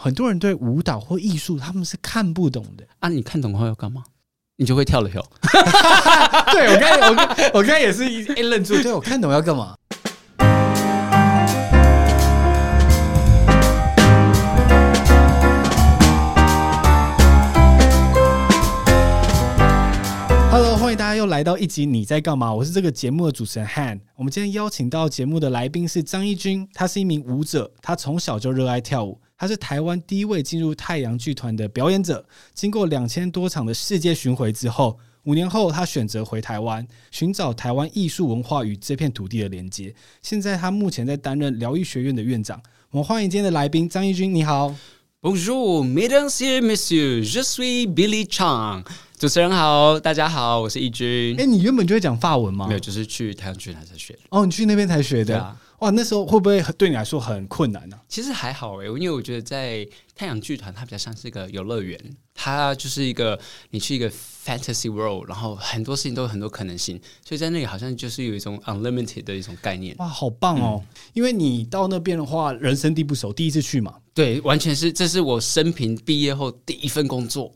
很多人对舞蹈或艺术他们是看不懂的啊！你看懂后要干嘛？你就会跳了哟。对，我刚才我刚我刚才也是一一愣住，对，我看懂要干嘛？Hello，欢迎大家又来到一集你在干嘛？我是这个节目的主持人 Han。我们今天邀请到节目的来宾是张一军，他是一名舞者，他从小就热爱跳舞。他是台湾第一位进入太阳剧团的表演者。经过两千多场的世界巡回之后，五年后他选择回台湾，寻找台湾艺术文化与这片土地的连接。现在他目前在担任疗愈学院的院长。我们欢迎今天的来宾张义军，你好。Bonjour, mesdames et messieurs, je suis Billy Chang。主持人好，大家好，我是义军。哎、欸，你原本就会讲法文吗？没有，就是去太阳剧团才学的。哦，你去那边才学的。哇，那时候会不会对你来说很困难呢？啊？其实还好诶，因为我觉得在太阳剧团，它比较像是一个游乐园，它就是一个你去一个 fantasy world，然后很多事情都有很多可能性，所以在那里好像就是有一种 unlimited 的一种概念。哇，好棒哦！嗯、因为你到那边的话，人生地不熟，第一次去嘛。对，完全是，这是我生平毕业后第一份工作，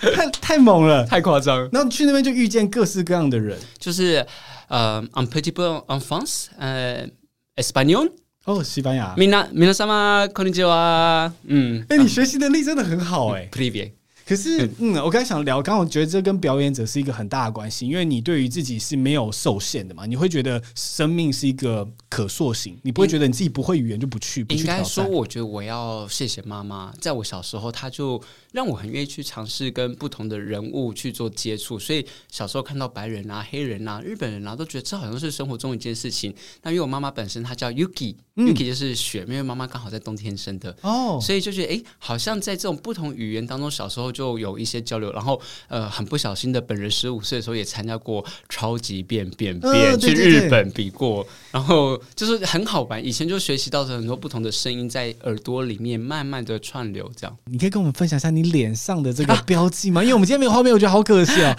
太太猛了，太夸张。然后去那边就遇见各式各样的人，就是。呃、uh,，un petit peu en France，呃、uh,，espagnol，哦，西班牙。みな、みなさま、こんにちは。嗯，哎、欸，你学习能力真的很好哎、欸。Привет。 可是，嗯，我刚才想聊，刚好觉得这跟表演者是一个很大的关系，因为你对于自己是没有受限的嘛，你会觉得生命是一个可塑性，你不会觉得你自己不会语言就不去。不去应该说，我觉得我要谢谢妈妈，在我小时候，她就让我很愿意去尝试跟不同的人物去做接触，所以小时候看到白人啊、黑人啊、日本人啊，都觉得这好像是生活中一件事情。那因为我妈妈本身她叫嗯、Yuki 就是雪，因为妈妈刚好在冬天生的哦，所以就觉得哎、欸，好像在这种不同语言当中，小时候就有一些交流。然后呃，很不小心的，本人十五岁的时候也参加过超级变变变、呃，去日本比过，然后就是很好玩。以前就学习到很多不同的声音在耳朵里面慢慢的串流，这样。你可以跟我们分享一下你。脸上的这个 标记吗？因为我们今天没有画面，我觉得好可惜 啊！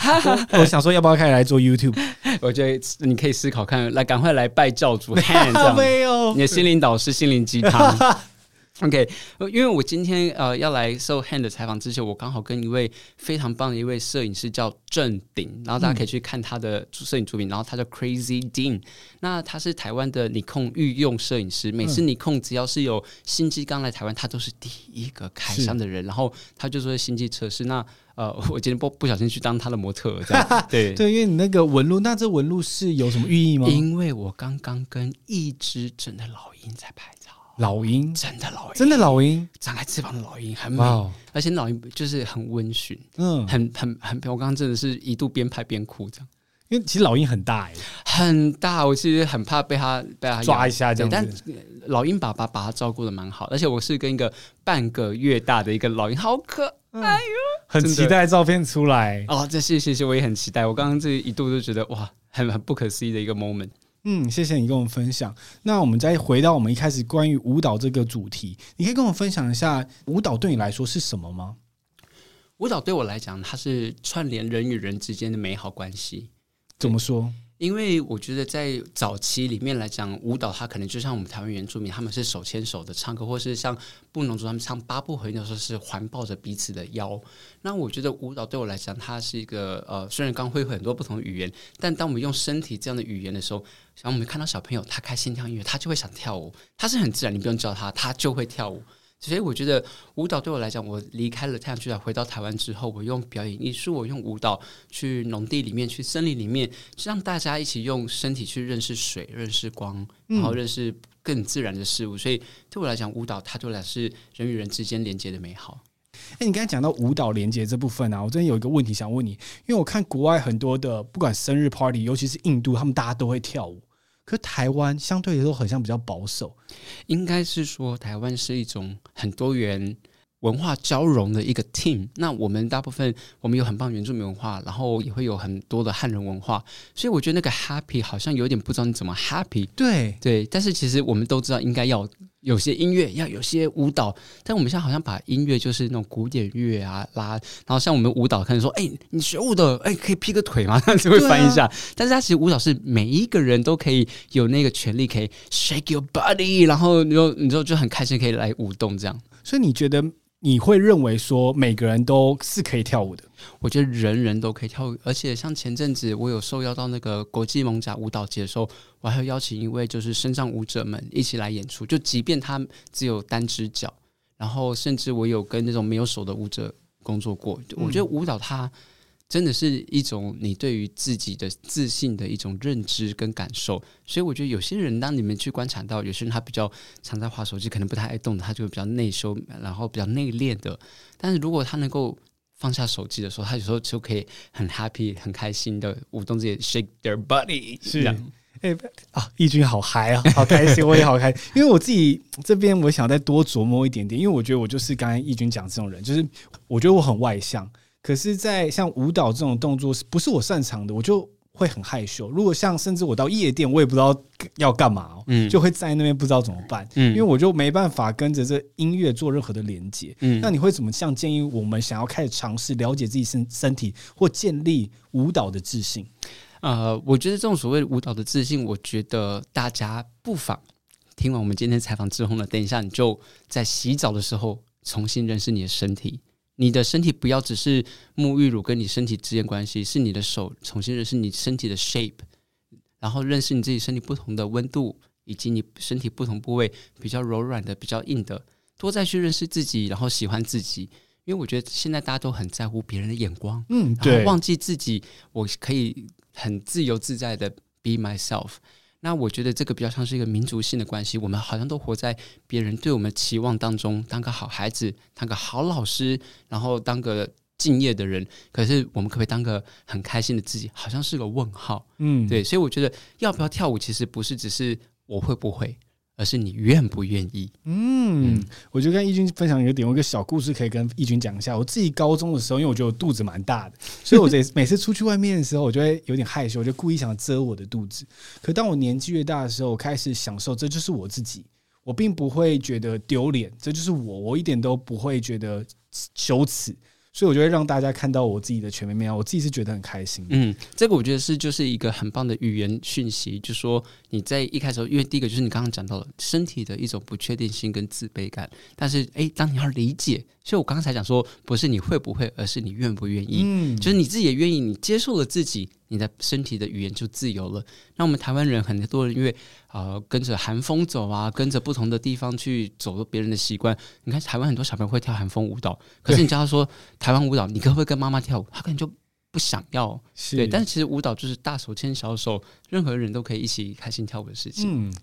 我想说，要不要开始来做 YouTube？我觉得你可以思考看，来赶快来拜教主，这样。没有？你的心灵导师，心灵鸡汤。OK，因为我今天呃要来受 hand 的采访之前，我刚好跟一位非常棒的一位摄影师叫郑鼎，然后大家可以去看他的摄影作品，然后他叫 Crazy Dean，那他是台湾的尼控御用摄影师，每次尼控只要是有新机刚来台湾，他都是第一个开箱的人，然后他就做新机测试，那呃 我今天不不小心去当他的模特，这样 对。对，因为你那个纹路，那这纹路是有什么寓意吗？因为我刚刚跟一只真的老鹰在拍照。老鹰，真的老鹰，真的老鹰，张开翅膀的老鹰，很美.而且老鹰就是很温驯，嗯，很很很，我刚刚真的是一度边拍边哭这样，因为其实老鹰很大哎，很大，我其实很怕被它被它抓一下这样子，但老鹰爸爸把它照顾的蛮好，而且我是跟一个半个月大的一个老鹰，好可爱哟、嗯，很期待照片出来哦，这谢谢谢，我也很期待，我刚刚这一度就觉得哇，很很不可思议的一个 moment。嗯，谢谢你跟我们分享。那我们再回到我们一开始关于舞蹈这个主题，你可以跟我们分享一下舞蹈对你来说是什么吗？舞蹈对我来讲，它是串联人与人之间的美好关系。怎么说？因为我觉得在早期里面来讲，舞蹈它可能就像我们台湾原住民，他们是手牵手的唱歌，或是像布农族他们唱八部合音的时候是环抱着彼此的腰。那我觉得舞蹈对我来讲，它是一个呃，虽然刚会很多不同语言，但当我们用身体这样的语言的时候，像我们看到小朋友他开心跳音乐，他就会想跳舞，他是很自然，你不用教他，他就会跳舞。所以我觉得舞蹈对我来讲，我离开了太阳剧场，回到台湾之后，我用表演艺术，我用舞蹈去农地里面，去森林里面，让大家一起用身体去认识水、认识光，然后认识更自然的事物。所以对我来讲，舞蹈它对我来讲是人与人之间连接的美好。诶，你刚才讲到舞蹈连接这部分啊，我真的有一个问题想问你，因为我看国外很多的不管生日 party，尤其是印度，他们大家都会跳舞。可台湾相对来说好像比较保守，应该是说台湾是一种很多元文化交融的一个 team。那我们大部分我们有很棒原住民文化，然后也会有很多的汉人文化，所以我觉得那个 happy 好像有点不知道你怎么 happy。对对，但是其实我们都知道应该要有些音乐，要有些舞蹈。但我们现在好像把音乐就是那种古典乐啊拉，然后像我们舞蹈可能说，哎、欸，你学舞的，哎、欸，可以劈个腿吗？这样子会翻一下。啊、但是它其实舞蹈是每一个人都可以有那个权利，可以 shake your body，然后你就你就就很开心可以来舞动这样。所以你觉得？你会认为说每个人都是可以跳舞的？我觉得人人都可以跳舞，而且像前阵子我有受邀到那个国际蒙甲舞蹈节的时候，我还要邀请一位就是身障舞者们一起来演出，就即便他只有单只脚，然后甚至我有跟那种没有手的舞者工作过，我觉得舞蹈它。真的是一种你对于自己的自信的一种认知跟感受，所以我觉得有些人，当你们去观察到，有些人他比较常在划手机，可能不太爱动的，他就比较内收，然后比较内敛的。但是如果他能够放下手机的时候，他有时候就可以很 happy、很开心的舞动自己，shake their body。是，哎、欸、啊，义军好嗨啊，好开心，我也好开心。因为我自己这边，我想再多琢磨一点点，因为我觉得我就是刚才义军讲这种人，就是我觉得我很外向。可是，在像舞蹈这种动作，是不是我擅长的，我就会很害羞。如果像甚至我到夜店，我也不知道要干嘛，嗯，就会在那边不知道怎么办，嗯，因为我就没办法跟着这音乐做任何的连接，嗯。那你会怎么像建议我们想要开始尝试了解自己身身体或建立舞蹈的自信？呃，我觉得这种所谓舞蹈的自信，我觉得大家不妨听完我们今天采访之后呢，等一下你就在洗澡的时候重新认识你的身体。你的身体不要只是沐浴乳跟你身体之间关系，是你的手重新认识你身体的 shape，然后认识你自己身体不同的温度，以及你身体不同部位比较柔软的、比较硬的，多再去认识自己，然后喜欢自己。因为我觉得现在大家都很在乎别人的眼光，嗯，对，忘记自己，我可以很自由自在的 be myself。那我觉得这个比较像是一个民族性的关系，我们好像都活在别人对我们期望当中，当个好孩子，当个好老师，然后当个敬业的人。可是我们可不可以当个很开心的自己？好像是个问号。嗯，对，所以我觉得要不要跳舞，其实不是只是我会不会。而是你愿不愿意？嗯，我就跟义军分享一个点，我有一个小故事可以跟义军讲一下。我自己高中的时候，因为我觉得我肚子蛮大的，所以我这每次出去外面的时候，我就会有点害羞，我就故意想遮我的肚子。可当我年纪越大的时候，我开始享受，这就是我自己，我并不会觉得丢脸，这就是我，我一点都不会觉得羞耻。所以我就会让大家看到我自己的全面面，我自己是觉得很开心。嗯，这个我觉得是就是一个很棒的语言讯息，就是说你在一开始，因为第一个就是你刚刚讲到了身体的一种不确定性跟自卑感，但是诶，当你要理解。所以，我刚才讲说，不是你会不会，而是你愿不愿意。嗯，就是你自己也愿意，你接受了自己，你的身体的语言就自由了。那我们台湾人很多人因为呃跟着韩风走啊，跟着不同的地方去走别人的习惯。你看台湾很多小朋友会跳韩风舞蹈，可是你叫他说台湾舞蹈，你可不可以跟妈妈跳舞？他可能就不想要。对，但是其实舞蹈就是大手牵小手，任何人都可以一起开心跳舞的事情。嗯。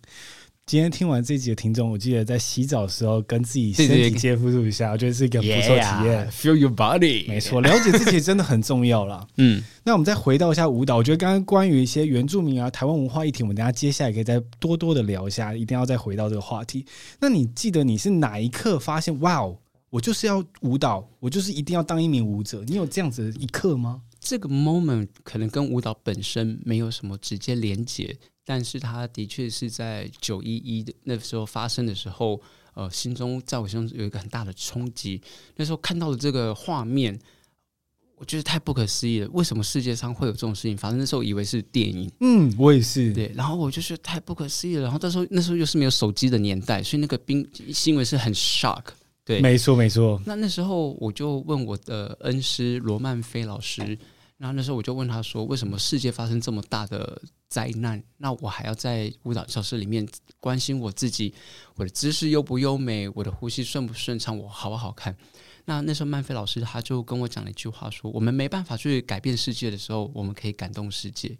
今天听完这集的听众，我记得在洗澡的时候跟自己身体接触一下，我觉得是一个不错体验。Yeah, feel your body，没错，了解自己真的很重要了。嗯，那我们再回到一下舞蹈，我觉得刚刚关于一些原住民啊、台湾文化议题，我们等下接下来可以再多多的聊一下，一定要再回到这个话题。那你记得你是哪一刻发现，哇哦，我就是要舞蹈，我就是一定要当一名舞者？你有这样子的一刻吗？这个 moment 可能跟舞蹈本身没有什么直接连结。但是他的确是在九一一的那时候发生的时候，呃，心中在我心中有一个很大的冲击。那时候看到了这个画面，我觉得太不可思议了。为什么世界上会有这种事情反正？那时候以为是电影，嗯，我也是。对，然后我就觉得太不可思议了。然后那时候那时候又是没有手机的年代，所以那个冰新闻是很 shock。对，没错没错。那那时候我就问我的恩师罗曼菲老师。然后那时候我就问他说：“为什么世界发生这么大的灾难？那我还要在舞蹈教室里面关心我自己，我的姿势优不优美，我的呼吸顺不顺畅，我好不好看？”那那时候曼菲老师他就跟我讲了一句话说：“我们没办法去改变世界的时候，我们可以感动世界。”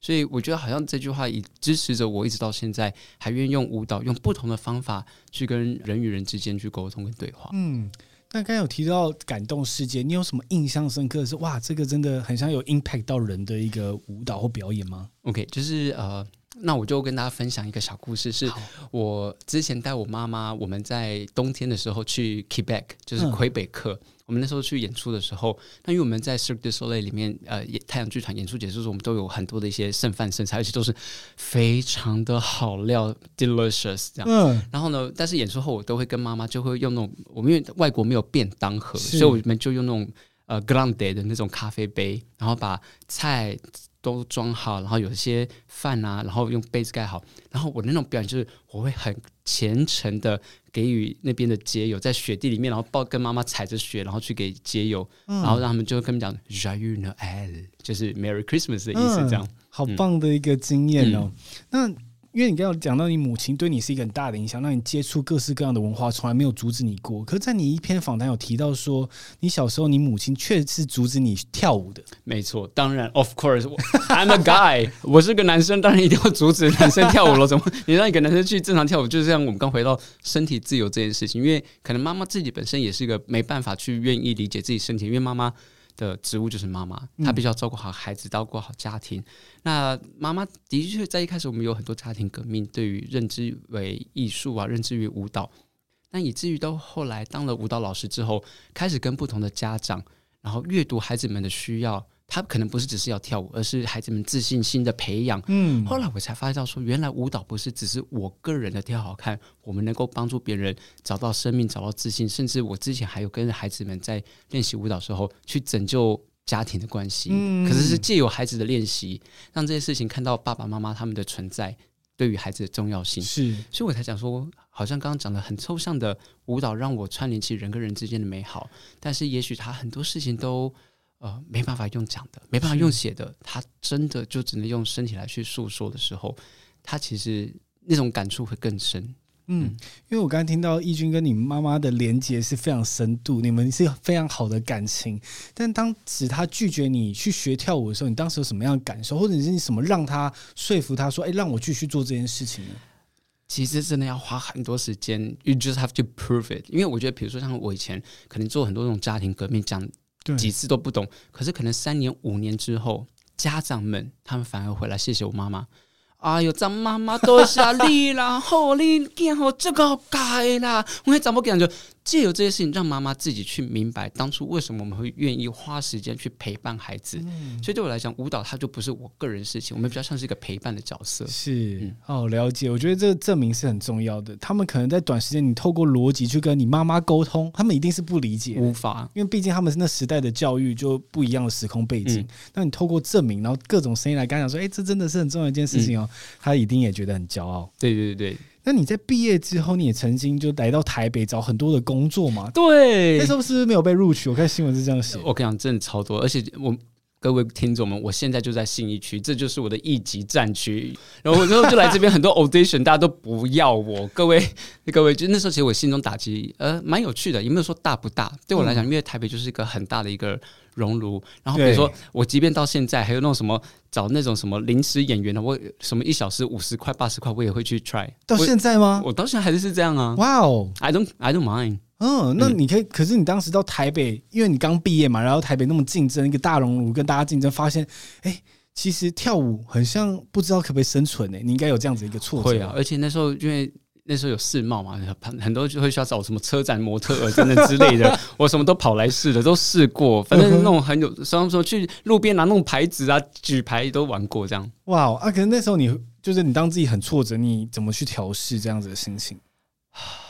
所以我觉得好像这句话也支持着我，一直到现在还愿意用舞蹈，用不同的方法去跟人与人之间去沟通跟对话。嗯。那刚才有提到感动世界，你有什么印象深刻的是哇，这个真的很像有 impact 到人的一个舞蹈或表演吗？OK，就是呃，那我就跟大家分享一个小故事，是我之前带我妈妈，我们在冬天的时候去 Quebec，就是魁北克，嗯、我们那时候去演出的时候，那因为我们在 Cirque du Soleil 里面，呃，太阳剧团演出结束的时候，我们都有很多的一些剩饭剩菜，而且都是非常的好料，delicious 这样。嗯。然后呢，但是演出后我都会跟妈妈就会用那种，我们因为外国没有便当盒，所以我们就用那种呃 grande 的那种咖啡杯，然后把菜。都装好，然后有一些饭啊，然后用被子盖好。然后我那种表演就是，我会很虔诚的给予那边的街友，在雪地里面，然后抱跟妈妈踩着雪，然后去给街友，嗯、然后让他们就跟他们讲 Joyeux Noël，就是 Merry Christmas 的意思，这样、嗯。好棒的一个经验哦。嗯、那。因为你刚刚讲到你母亲对你是一个很大的影响，让你接触各式各样的文化，从来没有阻止你过。可是，在你一篇访谈有提到说，你小时候你母亲确实是阻止你跳舞的。没错，当然，of course，I'm a guy，我是个男生，当然一定要阻止男生跳舞了。怎么你让一个男生去正常跳舞？就是像我们刚回到身体自由这件事情，因为可能妈妈自己本身也是一个没办法去愿意理解自己身体，因为妈妈。的职务就是妈妈，她必须要照顾好孩子，照顾好家庭。嗯、那妈妈的确在一开始，我们有很多家庭革命，对于认知为艺术啊，认知于舞蹈。那以至于到后来当了舞蹈老师之后，开始跟不同的家长，然后阅读孩子们的需要。他可能不是只是要跳舞，而是孩子们自信心的培养。嗯，后来我才发现到说，原来舞蹈不是只是我个人的跳好看，我们能够帮助别人找到生命、找到自信，甚至我之前还有跟孩子们在练习舞蹈时候去拯救家庭的关系。嗯，可是是借由孩子的练习，让这些事情看到爸爸妈妈他们的存在对于孩子的重要性。是，所以我才讲说，好像刚刚讲的很抽象的舞蹈，让我串联起人跟人之间的美好，但是也许他很多事情都。呃，没办法用讲的，没办法用写的，他真的就只能用身体来去诉说的时候，他其实那种感触会更深。嗯，因为我刚才听到义军跟你妈妈的连接是非常深度，你们是非常好的感情。但当时他拒绝你去学跳舞的时候，你当时有什么样的感受，或者是你什么让他说服他说，哎，让我继续做这件事情呢？其实真的要花很多时间，You just have to prove it。因为我觉得，比如说像我以前可能做很多这种家庭革命讲。几次都不懂，可是可能三年五年之后，家长们他们反而回来谢谢我妈妈。哎呦，张妈妈多谢你啦，好你见好这个改啦，我还怎么讲就。借由这些事情，让妈妈自己去明白当初为什么我们会愿意花时间去陪伴孩子。嗯、所以对我来讲，舞蹈它就不是我个人事情，我们比较像是一个陪伴的角色。是，嗯、哦，了解。我觉得这个证明是很重要的。他们可能在短时间，你透过逻辑去跟你妈妈沟通，他们一定是不理解，无法，因为毕竟他们是那时代的教育就不一样的时空背景。嗯、那你透过证明，然后各种声音来跟他讲说，哎，这真的是很重要的一件事情哦，嗯、他一定也觉得很骄傲。对对对对。那你在毕业之后，你也曾经就来到台北找很多的工作嘛？对，那时候是不是没有被录取？我看新闻是这样写。我跟你讲，真的超多，而且我各位听众们，我现在就在信义区，这就是我的一级战区。然后我之后就来这边，很多 audition 大家都不要我。各位，各位，就那时候其实我心中打击，呃，蛮有趣的，也没有说大不大。对我来讲，因为台北就是一个很大的一个。熔炉，然后比如说我，即便到现在还有那种什么找那种什么临时演员的，我什么一小时五十块八十块，我也会去 try。到现在吗？我，我到现在还是是这样啊。哇哦，I don't I don't mind。嗯，那你可以，嗯、可是你当时到台北，因为你刚毕业嘛，然后台北那么竞争，一个大熔炉跟大家竞争，发现，哎，其实跳舞很像不知道可不可以生存呢？你应该有这样子一个挫折。会啊，而且那时候因为。那时候有世贸嘛，很很多就会需要找什么车展模特儿等等之类的，我什么都跑来试的，都试过。反正那种很有，什么时候去路边拿那种牌子啊、举牌都玩过这样。哇，啊！可是那时候你就是你当自己很挫折，你怎么去调试这样子的心情？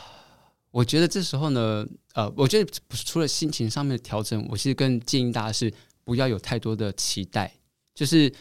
我觉得这时候呢，呃，我觉得除了心情上面的调整，我其实更建议大家是不要有太多的期待，就是。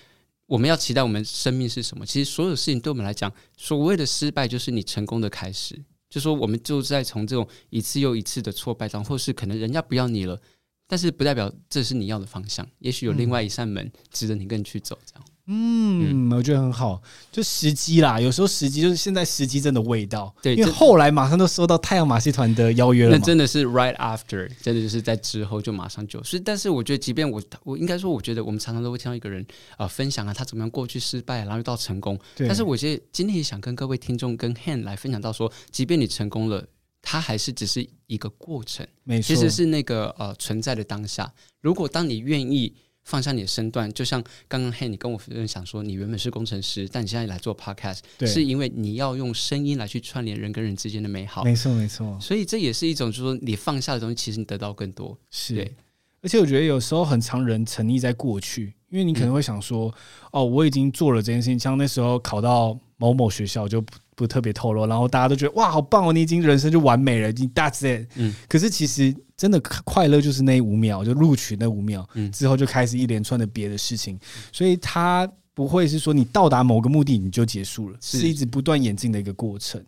我们要期待我们生命是什么？其实所有事情对我们来讲，所谓的失败就是你成功的开始。就说我们就在从这种一次又一次的挫败中，或是可能人家不要你了，但是不代表这是你要的方向。也许有另外一扇门值得你跟去走，这样。嗯，我觉得很好，就时机啦。有时候时机就是现在时机真的味道，对，因为后来马上都收到太阳马戏团的邀约了。那真的是 right after，真的就是在之后就马上就所以。但是我觉得，即便我我应该说，我觉得我们常常都会听到一个人啊、呃、分享啊，他怎么样过去失败，然后又到成功。对但是我觉得今天也想跟各位听众跟 Han 来分享到说，即便你成功了，它还是只是一个过程，没错，其实是那个呃存在的当下。如果当你愿意。放下你的身段，就像刚刚嘿，你跟我分享说，你原本是工程师，但你现在来做 podcast，对是因为你要用声音来去串联人跟人之间的美好。没错，没错。所以这也是一种，就是说你放下的东西，其实你得到更多。是，对。而且我觉得有时候很常人沉溺在过去，因为你可能会想说，嗯、哦，我已经做了这件事情，像那时候考到某某学校就不不特别透露，然后大家都觉得哇，好棒哦，你已经人生就完美了，你 that's it。嗯。可是其实真的快乐就是那五秒，就录取那五秒，嗯，之后就开始一连串的别的事情，所以它不会是说你到达某个目的你就结束了，是，是一直不断演进的一个过程。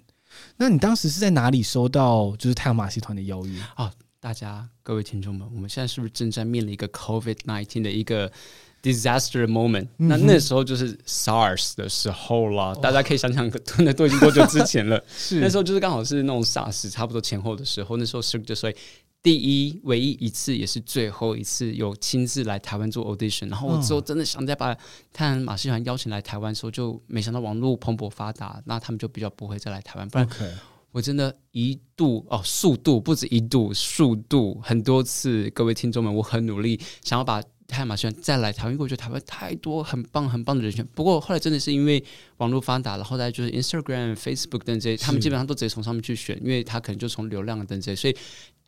那你当时是在哪里收到就是太阳马戏团的邀约啊？大家各位听众们，我们现在是不是正在面临一个 COVID nineteen 的一个 disaster moment？、嗯、那那时候就是 SARS 的时候了。大家可以想想，那都已经多久之前了？是那时候就是刚好是那种 SARS 差不多前后的时候。那时候 Cirque du Soleil 第一、唯一一次，也是最后一次有亲自来台湾做 audition。然后我之后真的想再把太阳马戏团邀请来台湾的时候，就没想到网络蓬勃发达，那他们就比较不会再来台湾。不然。我真的一度哦，速度不止一度，速度很多次。各位听众们，我很努力想要把太阳马戏团再来台湾，因为我觉得台湾太多很棒很棒的人选。不过后来真的是因为网络发达了，后来就是 Instagram、Facebook 等这些，他们基本上都直接从上面去选，因为他可能就从流量等这些。所以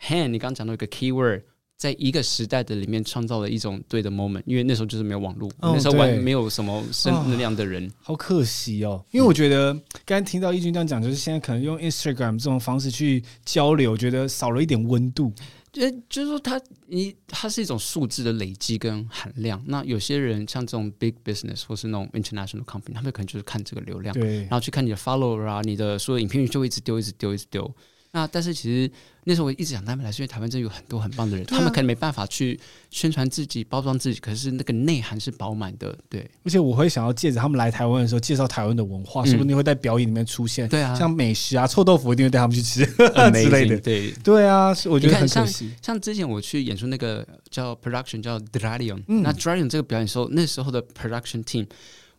，Han，你刚刚讲到一个 keyword。在一个时代的里面创造了一种对的 moment，因为那时候就是没有网络，哦、那时候完全没有什么生能量的人、哦，好可惜哦。因为我觉得刚才听到义军这样讲，就是现在可能用 Instagram 这种方式去交流，觉得少了一点温度。就就是说它，它你它是一种数字的累积跟含量。那有些人像这种 big business 或是那种 international company，他们可能就是看这个流量，对，然后去看你的 follower 啊，你的所有影片就会一直丢，一直丢，一直丢。那但是其实那时候我一直想他们来，是因为台湾真的有很多很棒的人，啊、他们可能没办法去宣传自己、包装自己，可是那个内涵是饱满的。对，而且我会想要借着他们来台湾的时候，介绍台湾的文化，嗯、是不定会在表演里面出现？对啊，像美食啊、臭豆腐，一定会带他们去吃、嗯、之类的。对对啊，我觉得很可惜。像像之前我去演出那个叫 production 叫 Dralion、嗯、那 Dralion 这个表演的时候，那时候的 production team，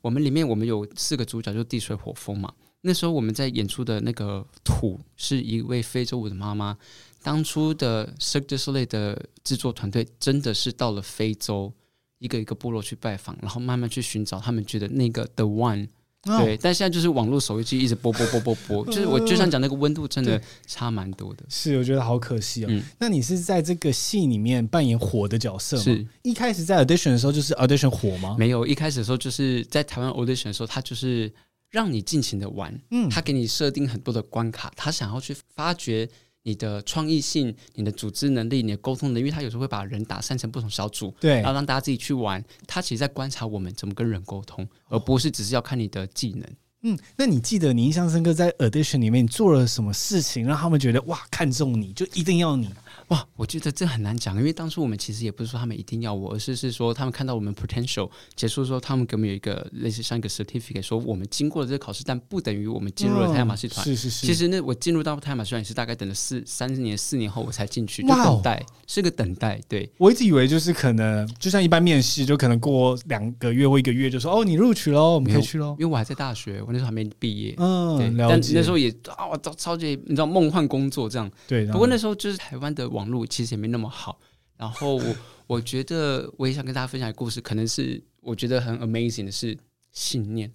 我们里面我们有四个主角，就是地水火风嘛。那时候我们在演出的那个土是一位非洲舞的妈妈。当初的 Cirque du Soleil 的制作团队真的是到了非洲一个一个部落去拜访，然后慢慢去寻找他们觉得那个 The One。对，但现在就是网络手机一直播播播播播，就是我就想讲那个温度真的差蛮多的。是，我觉得好可惜哦。嗯，那你是在这个戏里面扮演火的角色吗？是一开始在 audition 的时候就是 audition 火吗？没有，一开始的时候就是在台湾 audition 的时候，他就是。让你尽情的玩，嗯，他给你设定很多的关卡，他想要去发掘你的创意性、你的组织能力、你的沟通能力，因为他有时候会把人打散成不同小组，对，然后让大家自己去玩。他其实在观察我们怎么跟人沟通，而不是只是要看你的技能。嗯，那你记得你印象深刻在 audition 里面你做了什么事情，让他们觉得哇，看中你就一定要你？哇，我觉得这很难讲，因为当初我们其实也不是说他们一定要我，而是是说他们看到我们 potential 结束说他们给我们有一个类似像一个 certificate，说我们经过了这个考试，但不等于我们进入了太阳马戏团。是是是。其实那我进入到太阳马戏团也是大概等了四三年四年后我才进去，就等待是个等待。对，我一直以为就是可能就像一般面试，就可能过两个月或一个月就说哦，你录取喽，我们可以去喽。因为我还在大学，我那时候还没毕业。嗯，对。但那时候也啊，我超超级你知道梦幻工作这样。对。不过那时候就是台湾的网网络其实也没那么。好，然后我我觉得我也想跟大家分享一个故事，可能是我觉得很 amazing 的是信念，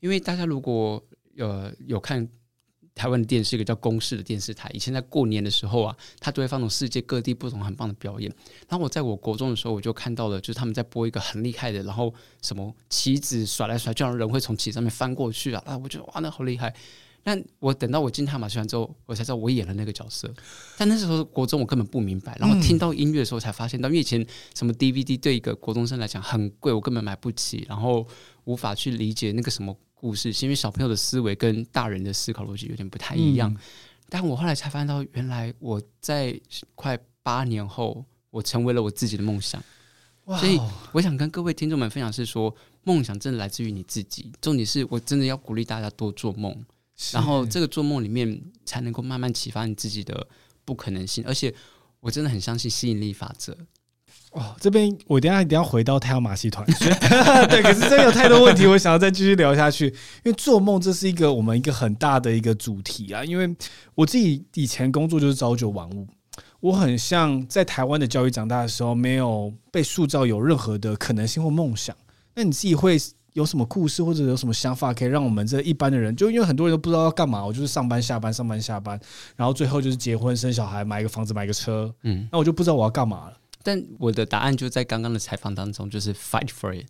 因为大家如果呃有看台湾的电视，一个叫公视的电视台，以前在过年的时候啊，他都会放那种世界各地不同很棒的表演。然后我在我国中的时候，我就看到了，就是他们在播一个很厉害的，然后什么旗子甩来甩，就让人会从旗上面翻过去啊！啊，我觉得哇，那好厉害。但我等到我进太阳马戏团之后，我才知道我演了那个角色。但那时候国中我根本不明白，然后听到音乐的时候才发现到，因为以前什么 DVD 对一个国中生来讲很贵，我根本买不起，然后无法去理解那个什么故事，是因为小朋友的思维跟大人的思考逻辑有点不太一样。嗯、但我后来才发现到，原来我在快八年后，我成为了我自己的梦想。哇所以我想跟各位听众们分享是说，梦想真的来自于你自己。重点是我真的要鼓励大家多做梦。然后这个做梦里面才能够慢慢启发你自己的不可能性，而且我真的很相信吸引力法则。哦，这边我等下一定要回到太阳马戏团，对，可是真的有太多问题，我想要再继续聊下去。因为做梦这是一个我们一个很大的一个主题啊。因为我自己以前工作就是朝九晚五。我很像在台湾的教育长大的时候，没有被塑造有任何的可能性或梦想。那你自己会有什么故事或者有什么想法，可以让我们这一般的人，就因为很多人都不知道要干嘛，我就是上班下班上班下班，然后最后就是结婚生小孩，买一个房子买个车，嗯，那我就不知道我要干嘛了。但我的答案就在刚刚的采访当中，就是 fight for it。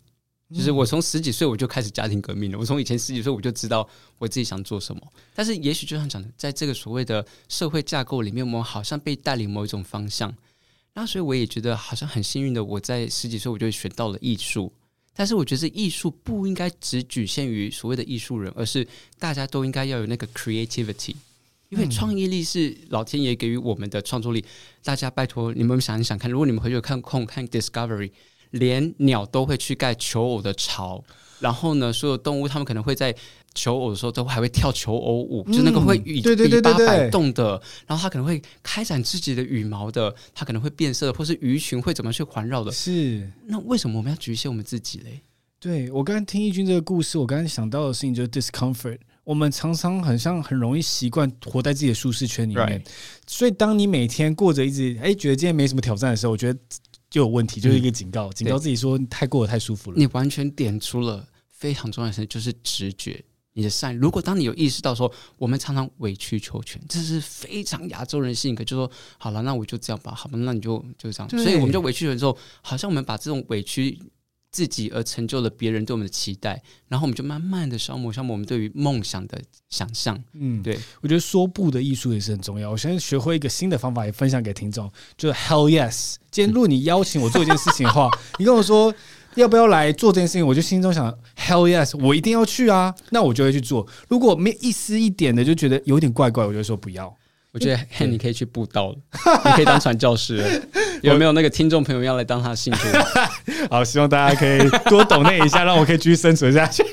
就是我从十几岁我就开始家庭革命了。我从以前十几岁我就知道我自己想做什么。但是也许就像讲的，在这个所谓的社会架构里面，我们好像被带领某一种方向。那所以我也觉得好像很幸运的，我在十几岁我就选到了艺术。但是我觉得艺术不应该只局限于所谓的艺术人，而是大家都应该要有那个 creativity，因为创意力是老天爷给予我们的创作力。大家拜托你们想一想看，如果你们回去看空看 Discovery。连鸟都会去盖求偶的巢，然后呢，所有动物它们可能会在求偶的时候都还会跳求偶舞，嗯、就那个会羽尾巴摆动的，然后它可能会开展自己的羽毛的，它可能会变色，或是鱼群会怎么去环绕的。是，那为什么我们要局限我们自己嘞？对，我刚刚听义军这个故事，我刚刚想到的事情就是 discomfort，我们常常很像很容易习惯活在自己的舒适圈里面.所以当你每天过着一直哎觉得今天没什么挑战的时候，我觉得。就有问题，就是一个警告，嗯、警告自己说太过得太舒服了。你完全点出了非常重要的事情，就是直觉，你的善。如果当你有意识到说，我们常常委曲求全，这是非常亚洲人性格，就说好了，那我就这样吧，好吧，那你就就这样。所以我们就委曲求全之后，好像我们把这种委屈。自己而成就了别人对我们的期待，然后我们就慢慢的消磨消磨我们对于梦想的想象。嗯，对，我觉得说不的艺术也是很重要。我现在学会一个新的方法，也分享给听众，就是 Hell yes。今天如果你邀请我做一件事情的话，你跟我说要不要来做这件事情，我就心中想 Hell yes，我一定要去啊，那我就会去做。如果没一丝一点的就觉得有点怪怪，我就说不要。我觉得 Han 你可以去布道了，你可以当传教士。有没有那个听众朋友要来当他的信徒？好，希望大家可以多懂那一下，让我可以继续生存下去。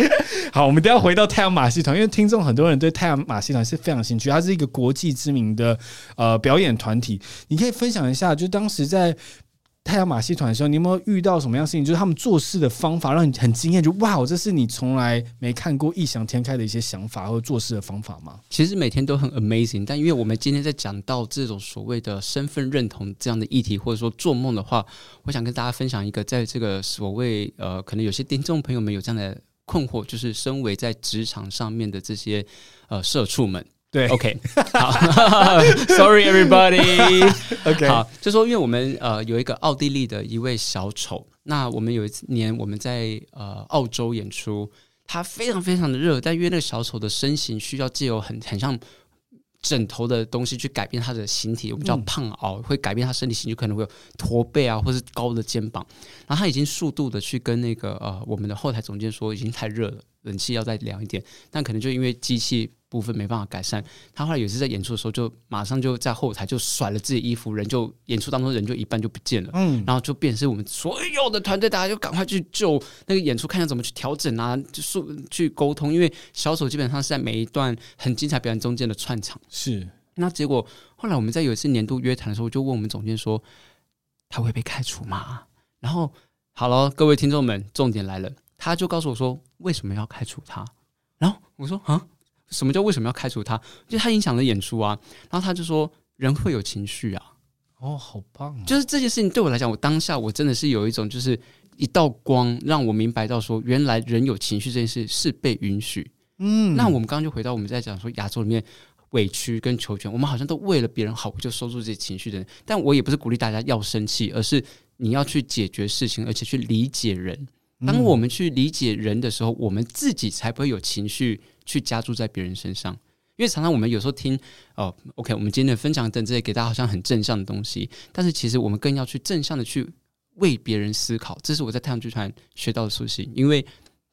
好，我们都要回到太阳马戏团，因为听众很多人对太阳马戏团是非常兴趣，它是一个国际知名的呃表演团体。你可以分享一下，就当时在。太阳马戏团的时候，你有没有遇到什么样的事情？就是他们做事的方法让你很惊艳，就哇，我这是你从来没看过、异想天开的一些想法或者做事的方法吗？其实每天都很 amazing，但因为我们今天在讲到这种所谓的身份认同这样的议题，或者说做梦的话，我想跟大家分享一个，在这个所谓呃，可能有些听众朋友们有这样的困惑，就是身为在职场上面的这些呃社畜们。对，OK，好，Sorry everybody，OK，Okay. 好，就说因为我们呃有一个奥地利的一位小丑，那我们有一年我们在呃澳洲演出，他非常非常的热，但因为那个小丑的身形需要借由很很像枕头的东西去改变他的形体，我们叫胖凹，嗯、会改变他身体形，就可能会有驼背啊，或是高的肩膀，然后他已经速度的去跟那个呃我们的后台总监说，已经太热了，冷气要再凉一点，但可能就因为机器。部分没办法改善，他后来有一次在演出的时候，就马上就在后台就甩了自己衣服，人就演出当中人就一半就不见了，嗯，然后就变成是我们所有的团队，大家就赶快去救那个演出，看一下怎么去调整啊，就是去沟通，因为小丑基本上是在每一段很精彩表演中间的串场，是。那结果后来我们在有一次年度约谈的时候，就问我们总监说，他会被开除吗？然后好了，各位听众们，重点来了，他就告诉我说为什么要开除他？然后我说啊。什么叫为什么要开除他？就他影响了演出啊。然后他就说：“人会有情绪啊。”哦，好棒啊！就是这件事情对我来讲，我当下我真的是有一种，就是一道光让我明白到说，原来人有情绪这件事是被允许。嗯，那我们刚刚就回到我们在讲说亚洲里面委屈跟求全，我们好像都为了别人好，就收住这些情绪的人。但我也不是鼓励大家要生气，而是你要去解决事情，而且去理解人。当我们去理解人的时候，我们自己才不会有情绪。去加注在别人身上，因为常常我们有时候听哦，OK，我们今天的分享等这些给大家好像很正向的东西，但是其实我们更要去正向的去为别人思考，这是我在太阳剧团学到的事情。因为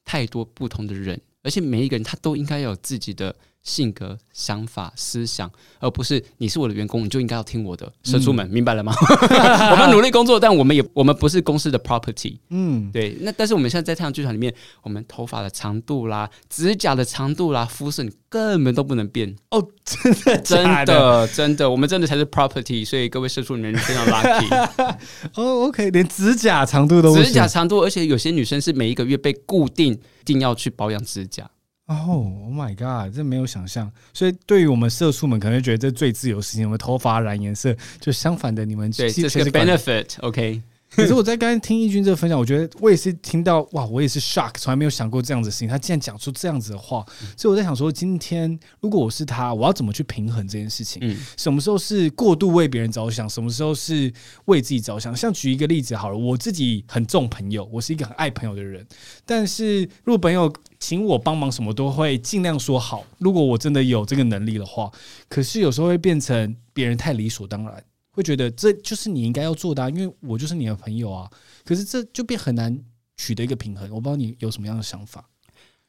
太多不同的人，而且每一个人他都应该有自己的。性格、想法、思想，而不是你是我的员工，你就应该要听我的。社畜们，嗯、明白了吗？我们努力工作，但我们也我们不是公司的 property。嗯，对。那但是我们现在在太阳剧场里面，我们头发的长度啦、指甲的长度啦、肤色，你根本都不能变。哦，真的，真的，真的，我们真的才是 property。所以各位社畜，你们非常 lucky。哦，OK，连指甲长度都不，指甲长度，而且有些女生是每一个月被固定，一定要去保养指甲。哦、oh,，Oh my god，这没有想象。所以对于我们社畜们，可能觉得这最自由的事情。我们头发染颜色，就相反的，你们对这是个 benefit，OK。可是我在刚才听义军这个分享，我觉得我也是听到哇，我也是 shock，从来没有想过这样子的事情。他竟然讲出这样子的话，所以我在想说，今天如果我是他，我要怎么去平衡这件事情？嗯，什么时候是过度为别人着想，什么时候是为自己着想？像举一个例子好了，我自己很重朋友，我是一个很爱朋友的人，但是如果朋友请我帮忙，什么都会尽量说好。如果我真的有这个能力的话，可是有时候会变成别人太理所当然。会觉得这就是你应该要做的啊，因为我就是你的朋友啊。可是这就变很难取得一个平衡。我不知道你有什么样的想法。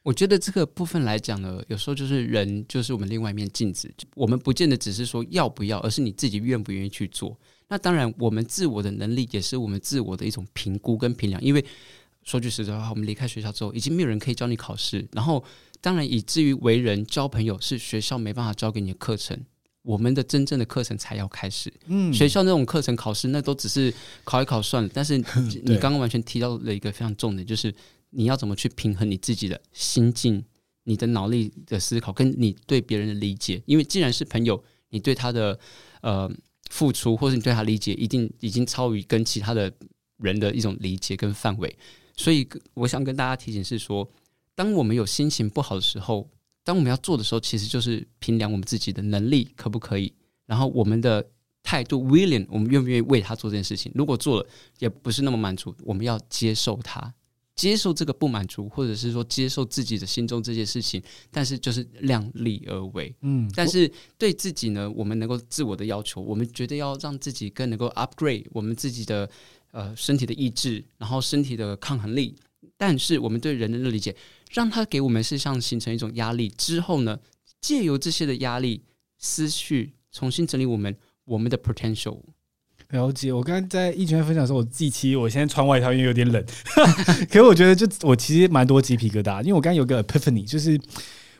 我觉得这个部分来讲呢，有时候就是人就是我们另外一面镜子。我们不见得只是说要不要，而是你自己愿不愿意去做。那当然，我们自我的能力也是我们自我的一种评估跟评量。因为说句实在话，我们离开学校之后，已经没有人可以教你考试。然后，当然以至于为人交朋友，是学校没办法教给你的课程。我们的真正的课程才要开始。嗯，学校那种课程考试，那都只是考一考算了。但是 你刚刚完全提到了一个非常重点，就是你要怎么去平衡你自己的心境、你的脑力的思考，跟你对别人的理解。因为既然是朋友，你对他的呃付出，或是你对他理解，一定已经超于跟其他的人的一种理解跟范围。所以我想跟大家提醒是说，当我们有心情不好的时候。当我们要做的时候，其实就是评量我们自己的能力可不可以，然后我们的态度，willing，我们愿不愿意为他做这件事情。如果做了也不是那么满足，我们要接受他，接受这个不满足，或者是说接受自己的心中这件事情，但是就是量力而为。嗯，但是对自己呢，我们能够自我的要求，我们觉得要让自己更能够 upgrade 我们自己的呃身体的意志，然后身体的抗衡力。但是我们对人的理解，让它给我们是像形成一种压力之后呢，借由这些的压力思绪，重新整理我们我们的 potential。了解。我刚刚在一圈分享的时候，我自己其实我现在穿外套，因为有点冷。可是我觉得，就我其实蛮多鸡皮疙瘩，因为我刚刚有个 epiphany，就是。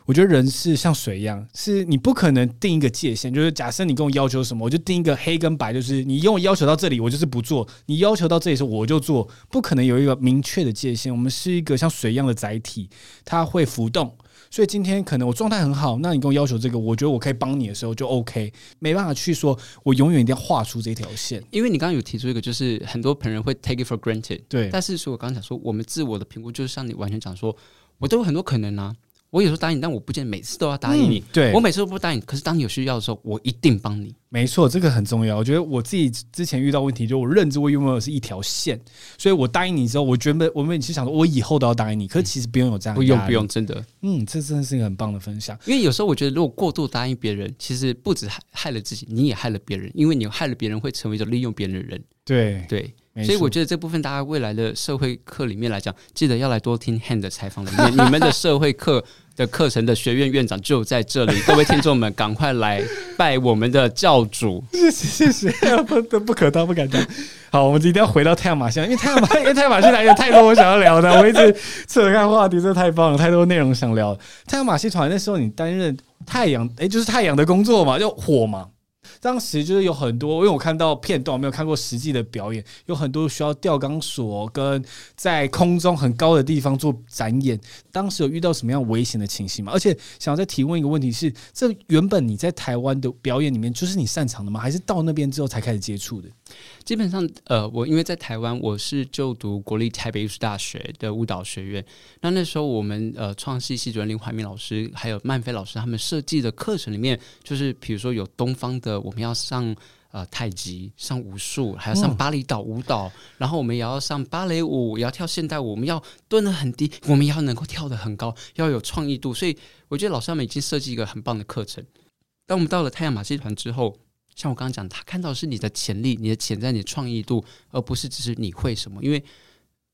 我觉得人是像水一样，是你不可能定一个界限。就是假设你跟我要求什么，我就定一个黑跟白，就是你用我要求到这里，我就是不做；你要求到这里时候，我就做。不可能有一个明确的界限。我们是一个像水一样的载体，它会浮动。所以今天可能我状态很好，那你跟我要求这个，我觉得我可以帮你的时候就 OK，没办法去说我永远一定要画出这条线。因为你刚刚有提出一个，就是很多朋友会 take it for granted，对。但是，所以我刚刚讲说，我们自我的评估就是像你完全讲说，我都有很多可能啊。我有时候答应，但我不见得每次都要答应你。嗯、对，我每次都不答应，可是当你有需要的时候，我一定帮你。没错，这个很重要。我觉得我自己之前遇到问题，就我认知我拥有的是一条线，所以我答应你之后，我原本我们其实想说，我以后都要答应你。可是其实不用有这样，不用不用，真的。嗯，这真的是一个很棒的分享。因为有时候我觉得，如果过度答应别人，其实不止害害了自己，你也害了别人。因为你害了别人，会成为一种利用别人的人。对对。所以我觉得这部分大家未来的社会课里面来讲，记得要来多听 Hand 的采访里面。你们的社会课的课程的学院院长就在这里，各位听众们赶快来拜我们的教主。谢 谢谢谢，不不可当不敢当。好，我们一定要回到太阳马戏，因为太阳马因为太阳马戏团有太多我想要聊的，我一直扯开话题，这太棒了，太多内容想聊。太阳马戏团那时候你担任太阳，哎，就是太阳的工作嘛，就火嘛。当时就是有很多，因为我看到片段，我没有看过实际的表演，有很多需要吊钢索跟在空中很高的地方做展演。当时有遇到什么样危险的情形吗？而且想要再提问一个问题是：这原本你在台湾的表演里面就是你擅长的吗？还是到那边之后才开始接触的？基本上，呃，我因为在台湾，我是就读国立台北艺术大学的舞蹈学院。那那时候我们呃创系系主任林怀民老师还有曼飞老师他们设计的课程里面，就是比如说有东方的，我们要上呃太极、上武术，还要上巴厘岛舞蹈，然后我们也要上芭蕾舞，也要跳现代舞，我们要蹲得很低，我们也要能够跳得很高，要有创意度。所以我觉得老师他们已经设计一个很棒的课程。当我们到了太阳马戏团之后。像我刚刚讲，他看到的是你的潜力、你的潜在、你的创意度，而不是只是你会什么。因为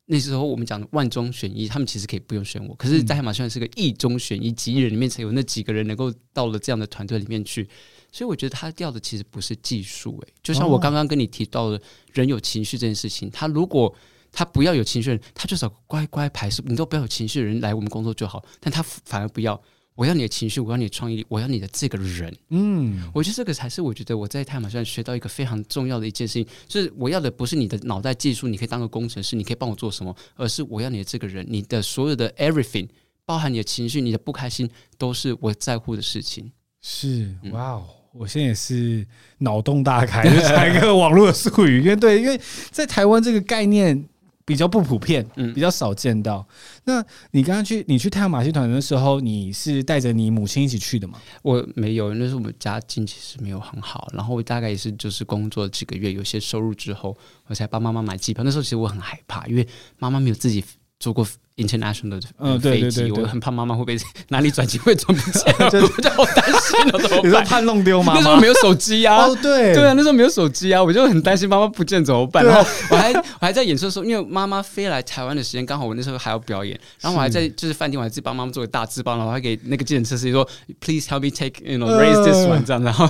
那时候我们讲万中选一，他们其实可以不用选我。可是，在海马虽然是个亿中选一，几亿人里面才有那几个人能够到了这样的团队里面去。所以，我觉得他要的其实不是技术，诶，就像我刚刚跟你提到的，人有情绪这件事情，他如果他不要有情绪的人，他就找乖乖排，是你都不要有情绪的人来我们工作就好。但他反而不要。我要你的情绪，我要你的创意力，我要你的这个人。嗯，我觉得这个才是我觉得我在太阳马上学到一个非常重要的一件事情，就是我要的不是你的脑袋技术，你可以当个工程师，你可以帮我做什么，而是我要你的这个人，你的所有的 everything 包含你的情绪、你的不开心，都是我在乎的事情。是，哇哦！我现在也是脑洞大开，就讲一个网络的术语，因为对，因为在台湾这个概念比较不普遍，嗯，比较少见到。那你刚刚去你去太阳马戏团的时候，你是带着你母亲一起去的吗？我没有，那时候我们家境其实没有很好，然后我大概也是就是工作几个月，有些收入之后，我才帮妈妈买机票。那时候其实我很害怕，因为妈妈没有自己坐过。international 的嗯，对对对，我很怕妈妈会被哪里转机会转不见，我就好担心了，怎么办？你说怕弄丢吗？那时候没有手机啊，哦对对啊，那时候没有手机啊，我就很担心妈妈不见怎么办？然后我还我还在演出的时候，因为妈妈飞来台湾的时间刚好我那时候还要表演，然后我还在就是饭店，我还自己帮妈妈做个大字报，然后还给那个计程车司机说，please help me take you know raise this one 这样，然后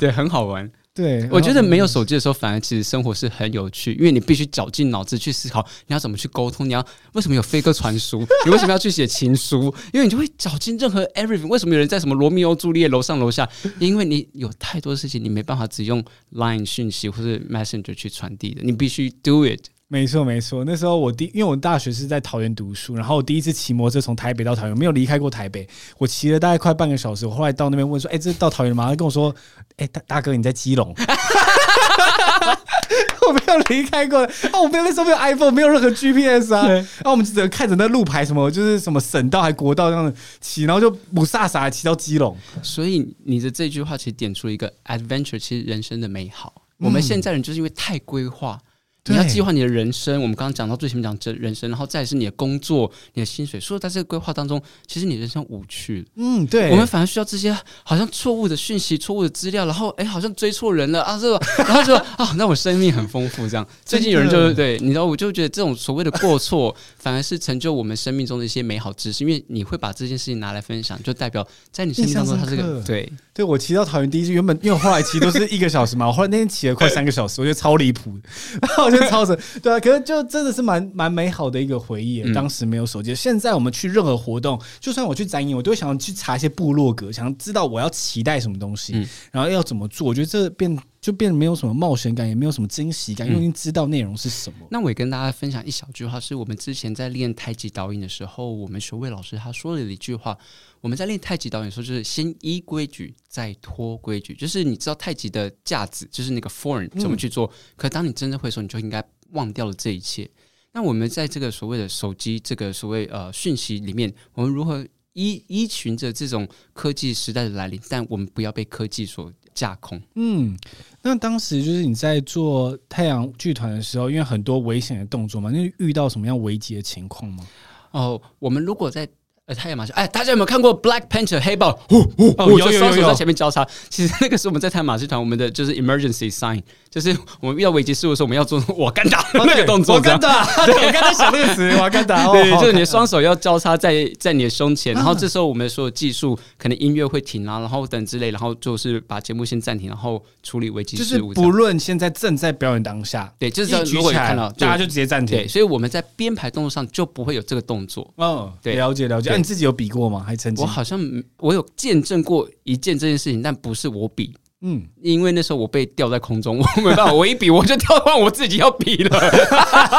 对，很好玩。对，我觉得没有手机的时候，反而其实生活是很有趣，因为你必须绞尽脑汁去思考你要怎么去沟通，你要为什么有飞鸽传书，你为什么要去写情书，因为你就会绞尽任何 everything。为什么有人在什么罗密欧朱丽叶楼上楼下？因为你有太多事情，你没办法只用 Line 讯息或者 Messenger 去传递的，你必须 do it。没错，没错。那时候我第，因为我大学是在桃园读书，然后我第一次骑摩托车从台北到桃园，没有离开过台北。我骑了大概快半个小时，我后来到那边问说：“哎，这到桃园了吗？”他跟我说：“哎，大大哥，你在基隆。”我没有离开过，啊，我没有那时候没有 iPhone，没有任何 GPS 啊。然后我们只能看着那路牌，什么就是什么省道还国道这样子骑，然后就雾煞煞骑到基隆。所以你的这句话其实点出一个 adventure，其实人生的美好。我们现在人就是因为太规划。你要计划你的人生，我们刚刚讲到最前面讲这人生，然后再是你的工作、你的薪水。所以在这个规划当中，其实你人生无趣。嗯，对。我们反而需要这些好像错误的讯息、错误的资料，然后哎，好像追错人了啊，这个，然后就啊，那我生命很丰富。这样，最近有人就是对，你知道，我就觉得这种所谓的过错，反而是成就我们生命中的一些美好知识，因为你会把这件事情拿来分享，就代表在你生命当中，它是个对对。我骑到桃园第一次，原本因为我后来骑都是一个小时嘛，我后来那天骑了快三个小时，我觉得超离谱，然后我就超神 对啊。可是就真的是蛮蛮美好的一个回忆。当时没有手机，现在我们去任何活动，就算我去展演，我都会想要去查一些部落格，想要知道我要期待什么东西，然后要怎么做。我觉得这变就变得没有什么冒险感，也没有什么惊喜感，因为已经知道内容是什么。那我也跟大家分享一小句话，是我们之前在练太极导引的时候，我们学位老师他说了一句话。我们在练太极导演的时候，就是先依规矩，再脱规矩。就是你知道太极的架子，就是那个 form 怎么去做。可当你真正会的时候，你就应该忘掉了这一切。那我们在这个所谓的手机这个所谓呃讯息里面，我们如何依依循着这种科技时代的来临？但我们不要被科技所架空。嗯，那当时就是你在做太阳剧团的时候，因为很多危险的动作嘛，那遇到什么样危急的情况吗？哦，我们如果在呃，太阳马戏哎，大家有没有看过《Black Panther》黑豹？哦，有有有，双手在前面交叉。其实那个时候我们在太阳马戏团，我们的就是 emergency sign，就是我们遇到危机事的时候，我们要做瓦干达那个动作。瓦干达，我刚才想那个词，瓦干达。对，就是你的双手要交叉在在你的胸前，然后这时候我们的所有技术可能音乐会停啊，然后等之类，然后就是把节目先暂停，然后处理危机事务。不论现在正在表演当下，对，就是如果看到大家就直接暂停。对，所以我们在编排动作上就不会有这个动作。嗯，对，了解了解。那你自己有比过吗？还曾经？我好像我有见证过一件这件事情，但不是我比。嗯，因为那时候我被吊在空中，我没办法，我一比我就跳到我自己要比了。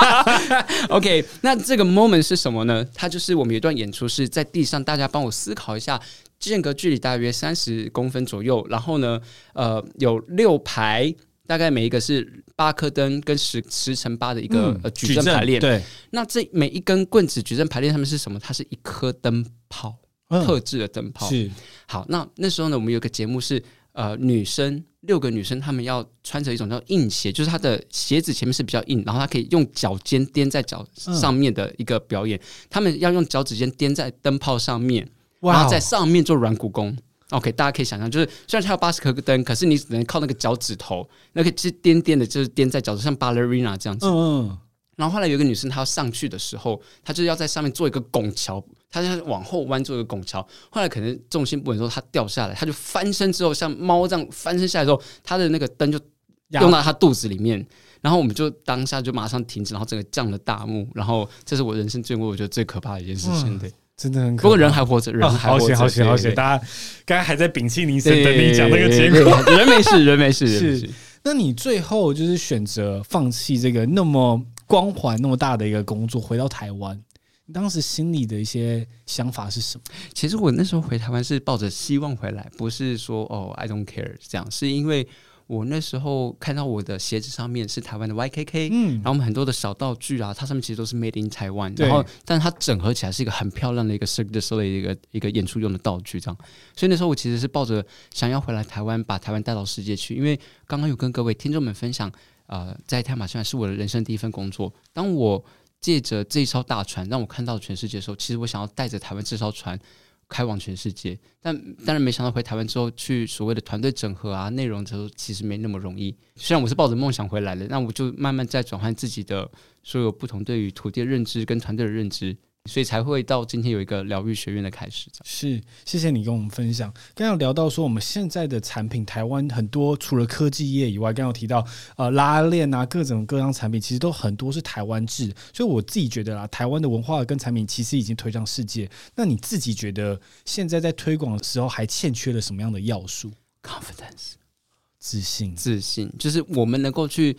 OK，那这个 moment 是什么呢？它就是我们有一段演出是在地上，大家帮我思考一下，间隔距离大约三十公分左右，然后呢，呃，有六排，大概每一个是八颗灯跟十十乘八的一个、嗯、呃矩阵排列。对，那这每一根棍子矩阵排列上面是什么？它是一颗灯泡，特制的灯泡。是好，那那时候呢，我们有个节目是。呃，女生六个女生，她们要穿着一种叫硬鞋，就是她的鞋子前面是比较硬，然后她可以用脚尖踮在脚上面的一个表演。她、嗯、们要用脚趾尖踮在灯泡上面，然后在上面做软骨功。OK，大家可以想象，就是虽然它有八十颗灯，可是你只能靠那个脚趾头，那个是颠颠的，就是颠在脚趾，像 ballerina 这样子。嗯嗯。然后后来有一个女生，她要上去的时候，她就是要在上面做一个拱桥。她就往后弯做一个拱桥，后来可能重心不稳，之后她掉下来，她就翻身之后像猫这样翻身下来之后，她的那个灯就用到她肚子里面，然后我们就当下就马上停止，然后整个降了大幕，然后这是我人生见过我觉得最可怕的一件事情，对，真的很可怕。不过人还活着，人还活着，好险好险，大家刚刚还在屏气凝神等你讲那个结果，人没事，人没事，是。那你最后就是选择放弃这个那么光环那么大的一个工作，回到台湾。你当时心里的一些想法是什么？其实我那时候回台湾是抱着希望回来，不是说哦，I don't care 这样，是因为我那时候看到我的鞋子上面是台湾的 YKK，嗯，然后我们很多的小道具啊，它上面其实都是 Made in Taiwan，然后但是它整合起来是一个很漂亮的一个 Cirque du Soleil 的一个一个演出用的道具，这样，所以那时候我其实是抱着想要回来台湾，把台湾带到世界去，因为刚刚有跟各位听众们分享，呃，在太马戏团是我的人生第一份工作，当我。借着这艘大船，让我看到全世界的时候，其实我想要带着台湾这艘船开往全世界。但当然没想到回台湾之后，去所谓的团队整合啊、内容之后，其实没那么容易。虽然我是抱着梦想回来的，那我就慢慢在转换自己的所有不同对于土地的认知跟团队的认知。所以才会到今天有一个疗愈学院的开始。是，谢谢你跟我们分享。刚刚聊到说，我们现在的产品，台湾很多除了科技业以外，刚刚有提到呃拉链啊，各种各样产品，其实都很多是台湾制。所以我自己觉得啦，台湾的文化跟产品其实已经推向世界。那你自己觉得现在在推广的时候还欠缺了什么样的要素？Confidence，自信，自信，就是我们能够去。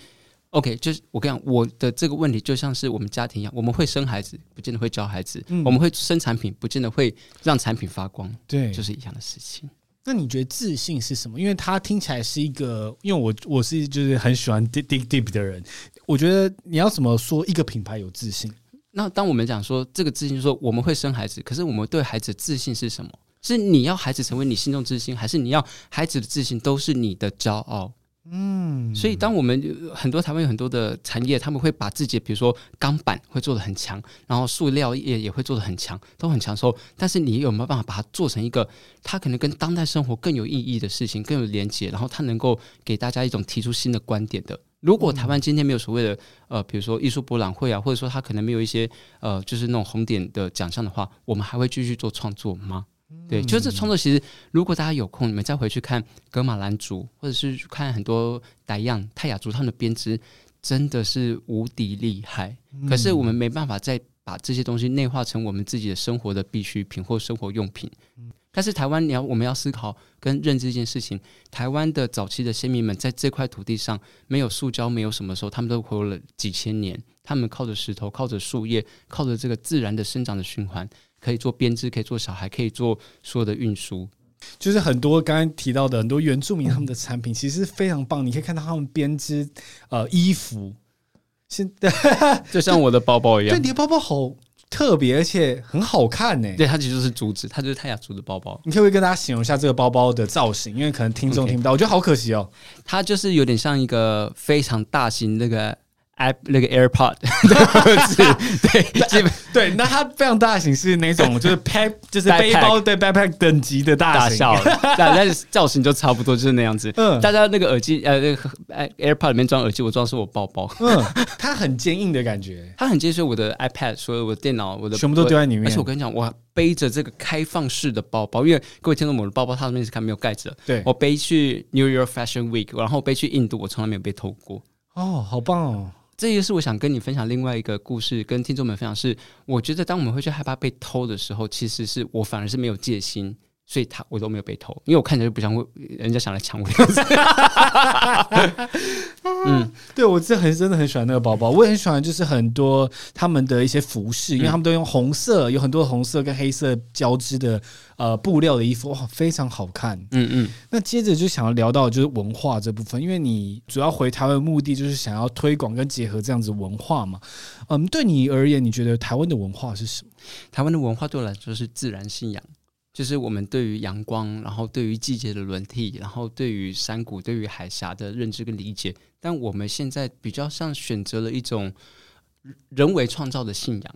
OK，就是我跟你讲，我的这个问题就像是我们家庭一样，我们会生孩子，不见得会教孩子；嗯、我们会生产品，不见得会让产品发光。对，就是一样的事情。那你觉得自信是什么？因为它听起来是一个，因为我我是就是很喜欢 dig dig deep 的人，我觉得你要怎么说一个品牌有自信？那当我们讲说这个自信，说我们会生孩子，可是我们对孩子的自信是什么？是你要孩子成为你心中自信，还是你要孩子的自信都是你的骄傲？嗯，所以当我们很多台湾有很多的产业，他们会把自己，比如说钢板会做的很强，然后塑料业也会做的很强，都很强的时候，但是你有没有办法把它做成一个，它可能跟当代生活更有意义的事情，更有连接，然后它能够给大家一种提出新的观点的。如果台湾今天没有所谓的呃，比如说艺术博览会啊，或者说它可能没有一些呃，就是那种红点的奖项的话，我们还会继续做创作吗？对，就是创作。其实，如果大家有空，你们再回去看格马兰族，或者是看很多傣样、泰雅族，他们的编织真的是无敌厉害。可是我们没办法再把这些东西内化成我们自己的生活的必需品或生活用品。但是台湾，你要我们要思考跟认知一件事情。台湾的早期的先民们在这块土地上没有塑胶，没有什么时候，他们都活了几千年。他们靠着石头，靠着树叶，靠着这个自然的生长的循环。可以做编织，可以做小孩，可以做所有的运输，就是很多刚刚提到的很多原住民他们的产品，其实非常棒。你可以看到他们编织呃衣服，现在 就像我的包包一样。对，你的包包好特别，而且很好看呢。对，它其实就是竹子，它就是泰雅族的包包。你可不可以跟大家形容一下这个包包的造型？因为可能听众听不到，Okay. 我觉得好可惜哦。它就是有点像一个非常大型那个。I 那个 AirPod 的 对，对，那它非常大型，是那种就是 pack，就是背包对 backpack 等级的大小，但但是造型就差不多就是那样子。嗯，大家那个耳机呃，那个 AirPod 里面装耳机，我装的是我包包。嗯，它很坚硬的感觉，它很坚实。我的 iPad，所有我的电脑，我的全部都丢在里面。而且我跟你讲，我背着这个开放式的包包，因为各位听众，我的包包它上面是看没有盖子的。对，我背去 New York Fashion Week，然后背去印度，我从来没有被偷过。哦，好棒哦！这也是我想跟你分享另外一个故事，跟听众们分享是，我觉得当我们会去害怕被偷的时候，其实是我反而是没有戒心，所以他我都没有被偷，因为我看起来就不像会人家想来抢我的样子。嗯，对，我真的很真的很喜欢那个包包，我也很喜欢，就是很多他们的一些服饰，因为他们都用红色，有很多红色跟黑色交织的呃布料的衣服，哇，非常好看。嗯嗯。那接着就想要聊到就是文化这部分，因为你主要回台湾的目的就是想要推广跟结合这样子文化嘛。嗯，对你而言，你觉得台湾的文化是什么？台湾的文化对我来说是自然信仰。就是我们对于阳光，然后对于季节的轮替，然后对于山谷、对于海峡的认知跟理解。但我们现在比较像选择了一种人为创造的信仰，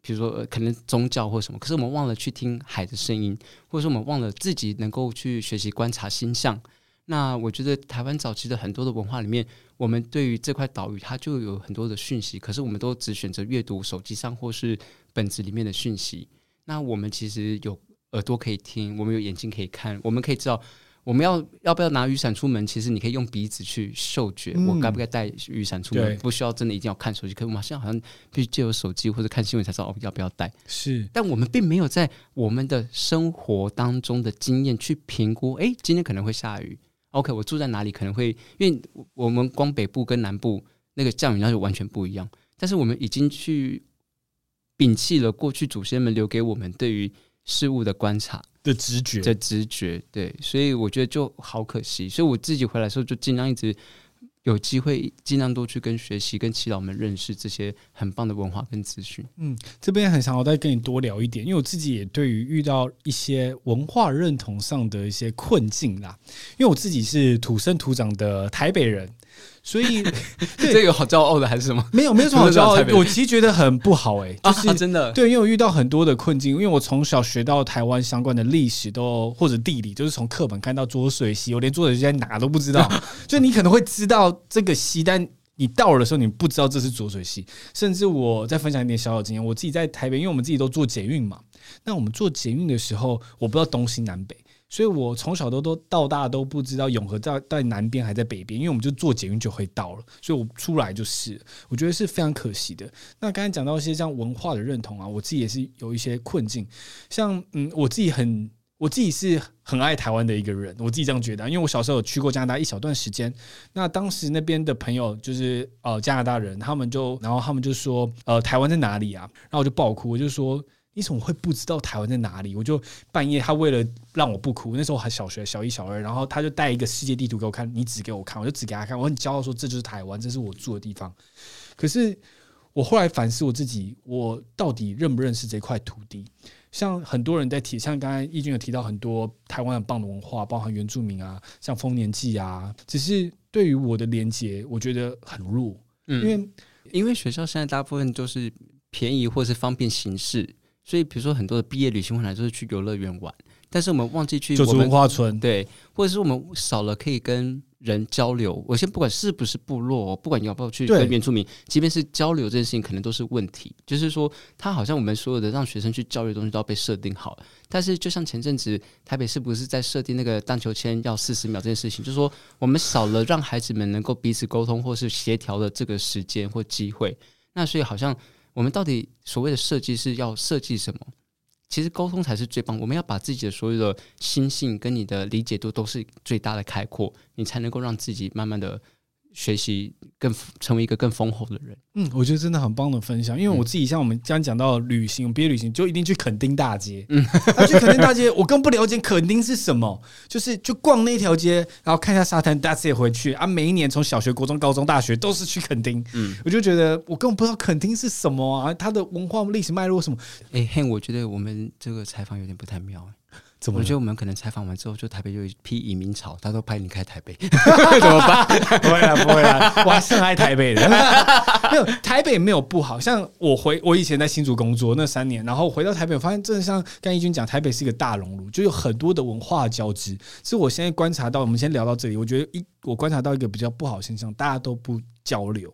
比如说可能宗教或什么。可是我们忘了去听海的声音，或者说我们忘了自己能够去学习观察星象。那我觉得台湾早期的很多的文化里面，我们对于这块岛屿它就有很多的讯息，可是我们都只选择阅读手机上或是本子里面的讯息。那我们其实有。耳朵可以听，我们有眼睛可以看，我们可以知道我们要要不要拿雨伞出门。其实你可以用鼻子去嗅觉，嗯、我该不该带雨伞出门，不需要真的一定要看手机。可是我们现在好像必须借由手机或者看新闻才知道哦，要不要带。是，但我们并没有在我们的生活当中的经验去评估。哎，今天可能会下雨。OK，我住在哪里可能会？因为我们光北部跟南部那个降雨量就完全不一样。但是我们已经去。摒弃了过去祖先们留给我们对于事物的观察的直觉的直觉。对，所以我觉得就好可惜。所以我自己回来的时候就尽量一直。有机会尽量多去跟学习、跟祈祷们认识这些很棒的文化跟资讯。嗯，这边很想要再跟你多聊一点，因为我自己也对于遇到一些文化认同上的一些困境啦。因为我自己是土生土长的台北人。所以，这个好骄傲的还是什么？没有，没有什么好骄傲的。我其实觉得很不好哎、欸，就是、啊、真的。对，因为我遇到很多的困境，因为我从小学到台湾相关的历史都或者地理，就是从课本看到浊水溪，我连浊水溪在哪都不知道。就你可能会知道这个溪，但你到了的时候，你不知道这是浊水溪。甚至我再分享一点小小经验，我自己在台北，因为我们自己都做捷运嘛。那我们做捷运的时候，我不知道东西南北。所以我从小都都到大都不知道永和在在南边还在北边，因为我们就坐捷运就会到了，所以我出来就是，我觉得是非常可惜的。那刚才讲到一些像文化的认同啊，我自己也是有一些困境，像嗯，我自己很我自己是很爱台湾的一个人，我自己这样觉得，因为我小时候有去过加拿大一小段时间，那当时那边的朋友就是呃加拿大人，他们就然后他们就说呃台湾在哪里啊？然后我就爆哭，我就说。你怎么会不知道台湾在哪里？我就半夜，他为了让我不哭，那时候还小学小一、小二，然后他就带一个世界地图给我看，你指给我看，我就指给他看，我很骄傲说这就是台湾，这是我住的地方。可是我后来反思我自己，我到底认不认识这块土地？像很多人在提，像刚才义军有提到很多台湾很棒的文化，包含原住民啊，像丰年祭啊，只是对于我的连接，我觉得很弱，因为因为学校现在大部分都是便宜或是方便行事。所以，比如说很多的毕业旅行回来就是去游乐园玩，但是我们忘记去就是文化村，对，或者是我们少了可以跟人交流。我先不管是不是部落，不管你要不要去跟原住民，即便是交流这件事情，可能都是问题。就是说，他好像我们所有的让学生去交流的东西都要被设定好了。但是，就像前阵子台北是不是在设定那个荡秋千要四十秒这件事情，就是说我们少了让孩子们能够彼此沟通或是协调的这个时间或机会。那所以好像。我们到底所谓的设计是要设计什么？其实沟通才是最棒。我们要把自己的所有的心性跟你的理解度都是最大的开阔，你才能够让自己慢慢的。学习更成为一个更丰厚的人，嗯，我觉得真的很棒的分享。因为我自己像我们刚刚讲到旅行，毕业旅行就一定去垦丁大街，嗯，啊、去垦丁大街，我更不了解垦丁是什么，就是就逛那条街，然后看一下沙滩，大家也回去啊。每一年从小学、国中、高中、大学都是去垦丁，嗯，我就觉得我根本不知道垦丁是什么啊，它的文化历史脉络什么。哎、欸，嘿，我觉得我们这个采访有点不太妙。怎么？我觉得我们可能采访完之后，就台北就一批移民潮，他都拍你开台北，怎么办？不会啦，不会啦，我还是很爱台北的。没有台北没有不好，像我回我以前在新竹工作那三年，然后回到台北，我发现真的像刚义军讲，台北是一个大熔炉，就有很多的文化交织。所以我现在观察到，我们先聊到这里，我觉得一我观察到一个比较不好的现象，大家都不交流。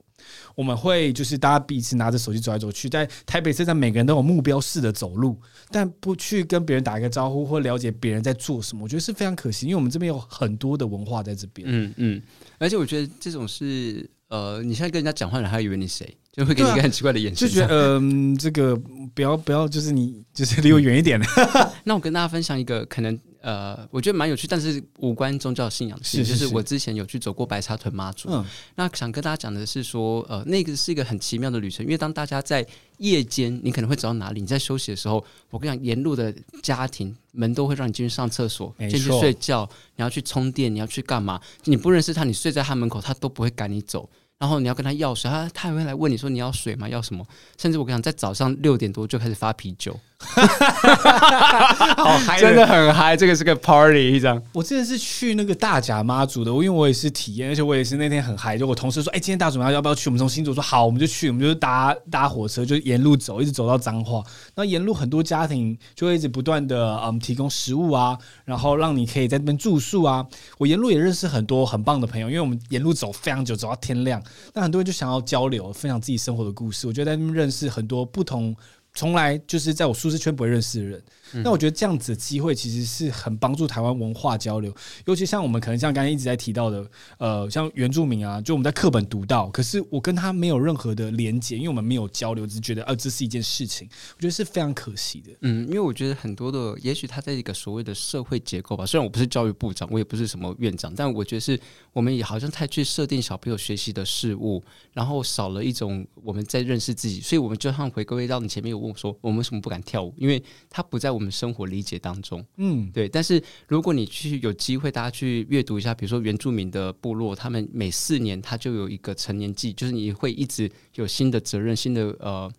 我们会就是大家彼此拿着手机走来走去，在台北车站每个人都有目标式的走路，但不去跟别人打一个招呼或了解别人在做什么，我觉得是非常可惜，因为我们这边有很多的文化在这边。嗯嗯，而且我觉得这种是呃，你现在跟人家讲话，人还以为你谁，就会给你一个很奇怪的眼神，就觉得 嗯、呃，这个不要不要，就是你就是离我远一点。那我跟大家分享一个可能。呃，我觉得蛮有趣，但是无关宗教信仰的事情。是是是，就是我之前有去走过白沙屯妈祖，嗯，那想跟大家讲的是说，呃，那个是一个很奇妙的旅程，因为当大家在夜间，你可能会走到哪里？你在休息的时候，我跟你讲，沿路的家庭门都会让你进去上厕所，进去睡觉，你要去充电，你要去干嘛？你不认识他，你睡在他门口，他都不会赶你走。然后你要跟他要水，他他还会来问你说你要水吗？要什么？甚至我跟你讲，在早上六点多就开始发啤酒，好嗨，真的很嗨。这个是个 party 一张。我之前是去那个大甲妈祖的，因为我也是体验，而且我也是那天很嗨。就我同事说，哎，今天大主妈要不要去？我们从新竹说好，我们就去，我们就搭搭火车，就沿路走，一直走到彰化。那沿路很多家庭就会一直不断的嗯提供食物啊，然后让你可以在那边住宿啊。我沿路也认识很多很棒的朋友，因为我们沿路走非常久，走到天亮。那很多人就想要交流，分享自己生活的故事。我觉得在那边认识很多不同，从来就是在我舒适圈不会认识的人。那我觉得这样子的机会其实是很帮助台湾文化交流，尤其像我们可能像刚才一直在提到的，呃，像原住民啊，就我们在课本读到，可是我跟他没有任何的连接，因为我们没有交流，只是觉得呃这是一件事情，我觉得是非常可惜的。嗯，因为我觉得很多的，也许他在一个所谓的社会结构吧，虽然我不是教育部长，我也不是什么院长，但我觉得是我们也好像太去设定小朋友学习的事物，然后少了一种我们在认识自己，所以我们就像回归到你前面有问我说，我们为什么不敢跳舞？因为他不在我们生活理解当中。嗯，对。但是如果你去有机会，大家去阅读一下，比如说原住民的部落，他们每四年他就有一个成年季，就是你会一直有新的责任，新的呃，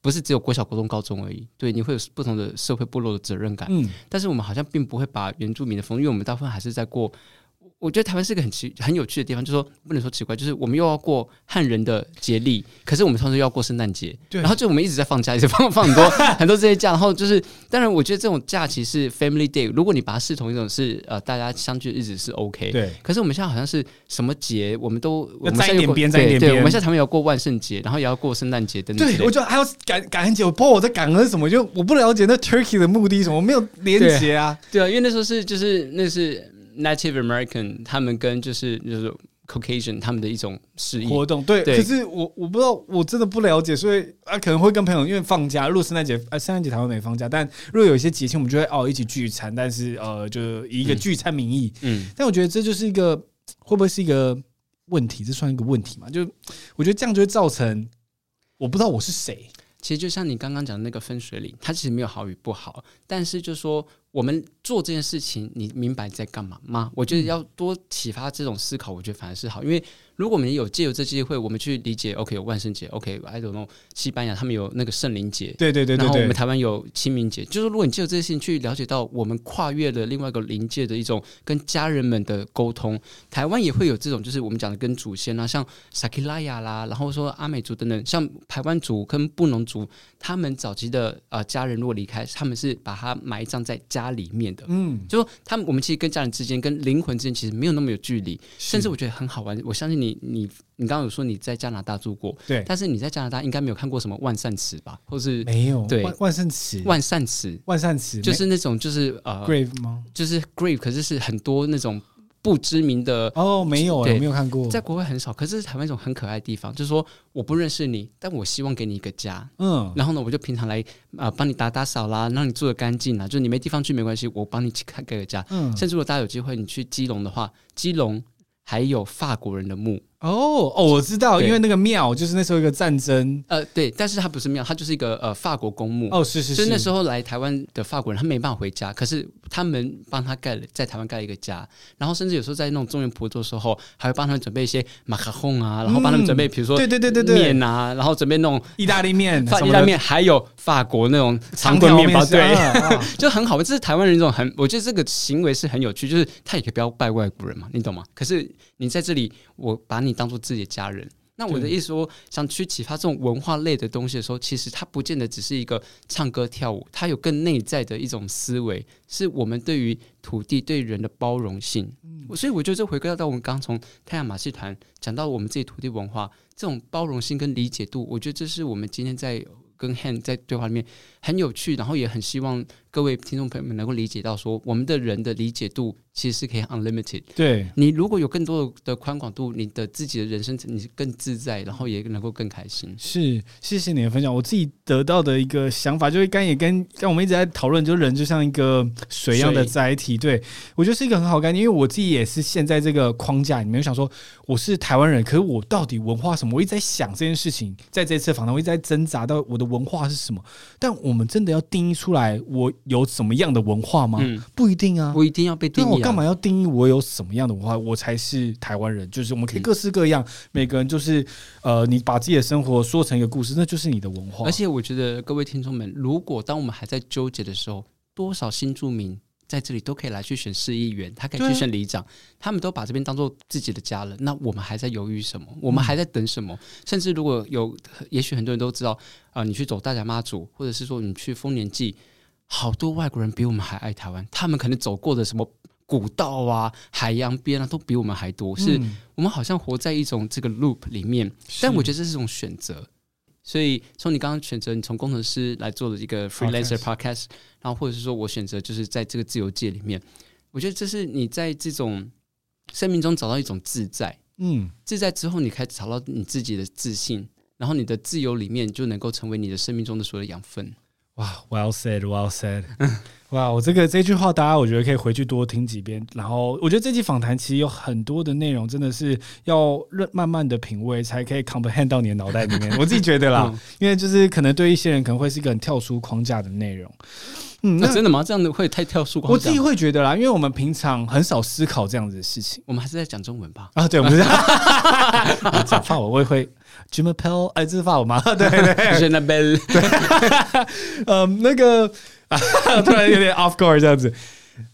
不是只有国小、国中、高中而已。对，你会有不同的社会部落的责任感。嗯，但是我们好像并不会把原住民的风，因为我们大部分还是在过。我觉得台湾是一个很奇很有趣的地方，就是说不能说奇怪，就是我们又要过汉人的节历，可是我们同时又要过圣诞节，对，然后就我们一直在放假，一直放 放很多很多这些假，然后就是当然，我觉得这种假期是 Family Day，如果你把它视同一种是呃大家相聚的日子是 OK，对。可是我们现在好像是什么节，我们都我们在一点边，在一点边，对，我们现在台湾要过万圣节，然后也要过圣诞节等等。对，我觉得还要感感恩节，我不知道我在感恩什么，就我不了解那 Turkey 的目的什么，我没有连结啊對。对啊，因为那时候是就是那是。Native American，他们跟就是就是 Caucasian 他们的一种示意活动，对。对可是我我不知道，我真的不了解，所以啊可能会跟朋友因为放假，如果圣诞节啊圣诞节台湾没放假，但如果有一些节庆，我们就会哦一起聚餐，但是呃就以一个聚餐名义，嗯。但我觉得这就是一个会不会是一个问题？这算一个问题嘛？就我觉得这样就会造成我不知道我是谁。其实就像你刚刚讲的那个分水岭，它其实没有好与不好，但是就说。我们做这件事情，你明白在干嘛吗？我觉得要多启发这种思考，我觉得反而是好，因为。如果我们有借由这机会，我们去理解，OK，有万圣节，OK，I don't know，西班牙他们有那个圣灵节，对对对对，然后我们台湾有清明节，就是如果你借由这些事情去了解到我们跨越了另外一个临界的一种跟家人们的沟通，台湾也会有这种，就是我们讲的跟祖先啊，像撒奇莱雅啦，然后说阿美族等等，像台湾族跟布农族，他们早期的呃家人如果离开，他们是把他埋葬在家里面的，嗯，就说他们我们其实跟家人之间、跟灵魂之间其实没有那么有距离，甚至我觉得很好玩，我相信你。你你你刚刚有说你在加拿大住过，对，但是你在加拿大应该没有看过什么万善祠吧？或是没有？对，万善祠，万善祠，万善祠就是那种就是呃，grave 吗？就是 grave，可是是很多那种不知名的哦，没有，没有看过，在国外很少。可是台湾一种很可爱的地方，就是说我不认识你，但我希望给你一个家，嗯，然后呢，我就平常来啊，帮你打打扫啦，让你住的干净啊，就是你没地方去没关系，我帮你去开个家，嗯，甚至如果大家有机会你去基隆的话，基隆还有法国人的墓。哦哦，我知道，因为那个庙就是那时候一个战争，呃，对，但是它不是庙，它就是一个呃法国公墓。哦，是是是，所以那时候来台湾的法国人，他没办法回家，可是他们帮他盖了在台湾盖了一个家，然后甚至有时候在那种中原普渡的时候，还会帮他们准备一些马卡龙啊，然后帮他们准备，比如说对对对对对面啊，然后准备那种意大利面、意大利面，还有法国那种长棍面包，对，就很好。这是台湾人一种很，我觉得这个行为是很有趣，就是他也可以不要拜外国人嘛，你懂吗？可是你在这里，我把你当做自己的家人。那我的意思说，想去启发这种文化类的东西的时候，其实它不见得只是一个唱歌跳舞，它有更内在的一种思维，是我们对于土地、对人的包容性。所以我觉得这回归到我们刚从太阳马戏团讲到我们自己土地文化这种包容性跟理解度，我觉得这是我们今天在跟 Han 在对话里面很有趣，然后也很希望各位听众朋友们能够理解到，说我们的人的理解度。其实是可以 unlimited。对，你如果有更多的宽广度，你的自己的人生你是更自在，然后也能够更开心。是，谢谢你的分享。我自己得到的一个想法，就是刚也跟像我们一直在讨论，就是人就像一个水一样的载体。对，我觉得是一个很好概念，因为我自己也是现在这个框架里面想说，我是台湾人，可是我到底文化什么？我一直在想这件事情，在这次访谈，我一直在挣扎到我的文化是什么。但我们真的要定义出来，我有什么样的文化吗？嗯，不一定啊，不一定要被定义。那我干嘛要定义我有什么样的文化，我才是台湾人？就是我们可以各式各样，嗯、每个人就是呃，你把自己的生活说成一个故事，那就是你的文化。而且我觉得各位听众们，如果当我们还在纠结的时候，多少新住民在这里都可以来去选市议员，他可以去选里长，对他们都把这边当做自己的家了。那我们还在犹豫什么？我们还在等什么？嗯、甚至如果有，也许很多人都知道啊、呃，你去走大甲妈祖，或者是说你去丰年祭，好多外国人比我们还爱台湾，他们可能走过的什么。古道啊，海洋边啊，都比我们还多。是我们好像活在一种这个 loop 里面，但我觉得这是一种选择。所以从你刚刚选择，你从工程师来做的一个 freelancer podcast，然后或者是说我选择就是在这个自由界里面，我觉得这是你在这种生命中找到一种自在。嗯，自在之后，你开始找到你自己的自信，然后你的自由里面就能够成为你的生命中的所有养分。哇，Well said，Well said。哇，我这个这句话，大家我觉得可以回去多听几遍。然后，我觉得这期访谈其实有很多的内容，真的是要认慢慢的品味，才可以 comprehend 到你的脑袋里面。我自己觉得啦，嗯、因为就是可能对一些人可能会是一个很跳出框架的内容。嗯，那、啊、真的吗？这样子会太跳出框架？我自己会觉得啦，因为我们平常很少思考这样子的事情。我们还是在讲中文吧？啊，对，我们是 讲法文，我也会。J i m p e l 哎，这是法文吗？对 对对，是那边。嗯，那个 突然有点 off guard 这样子。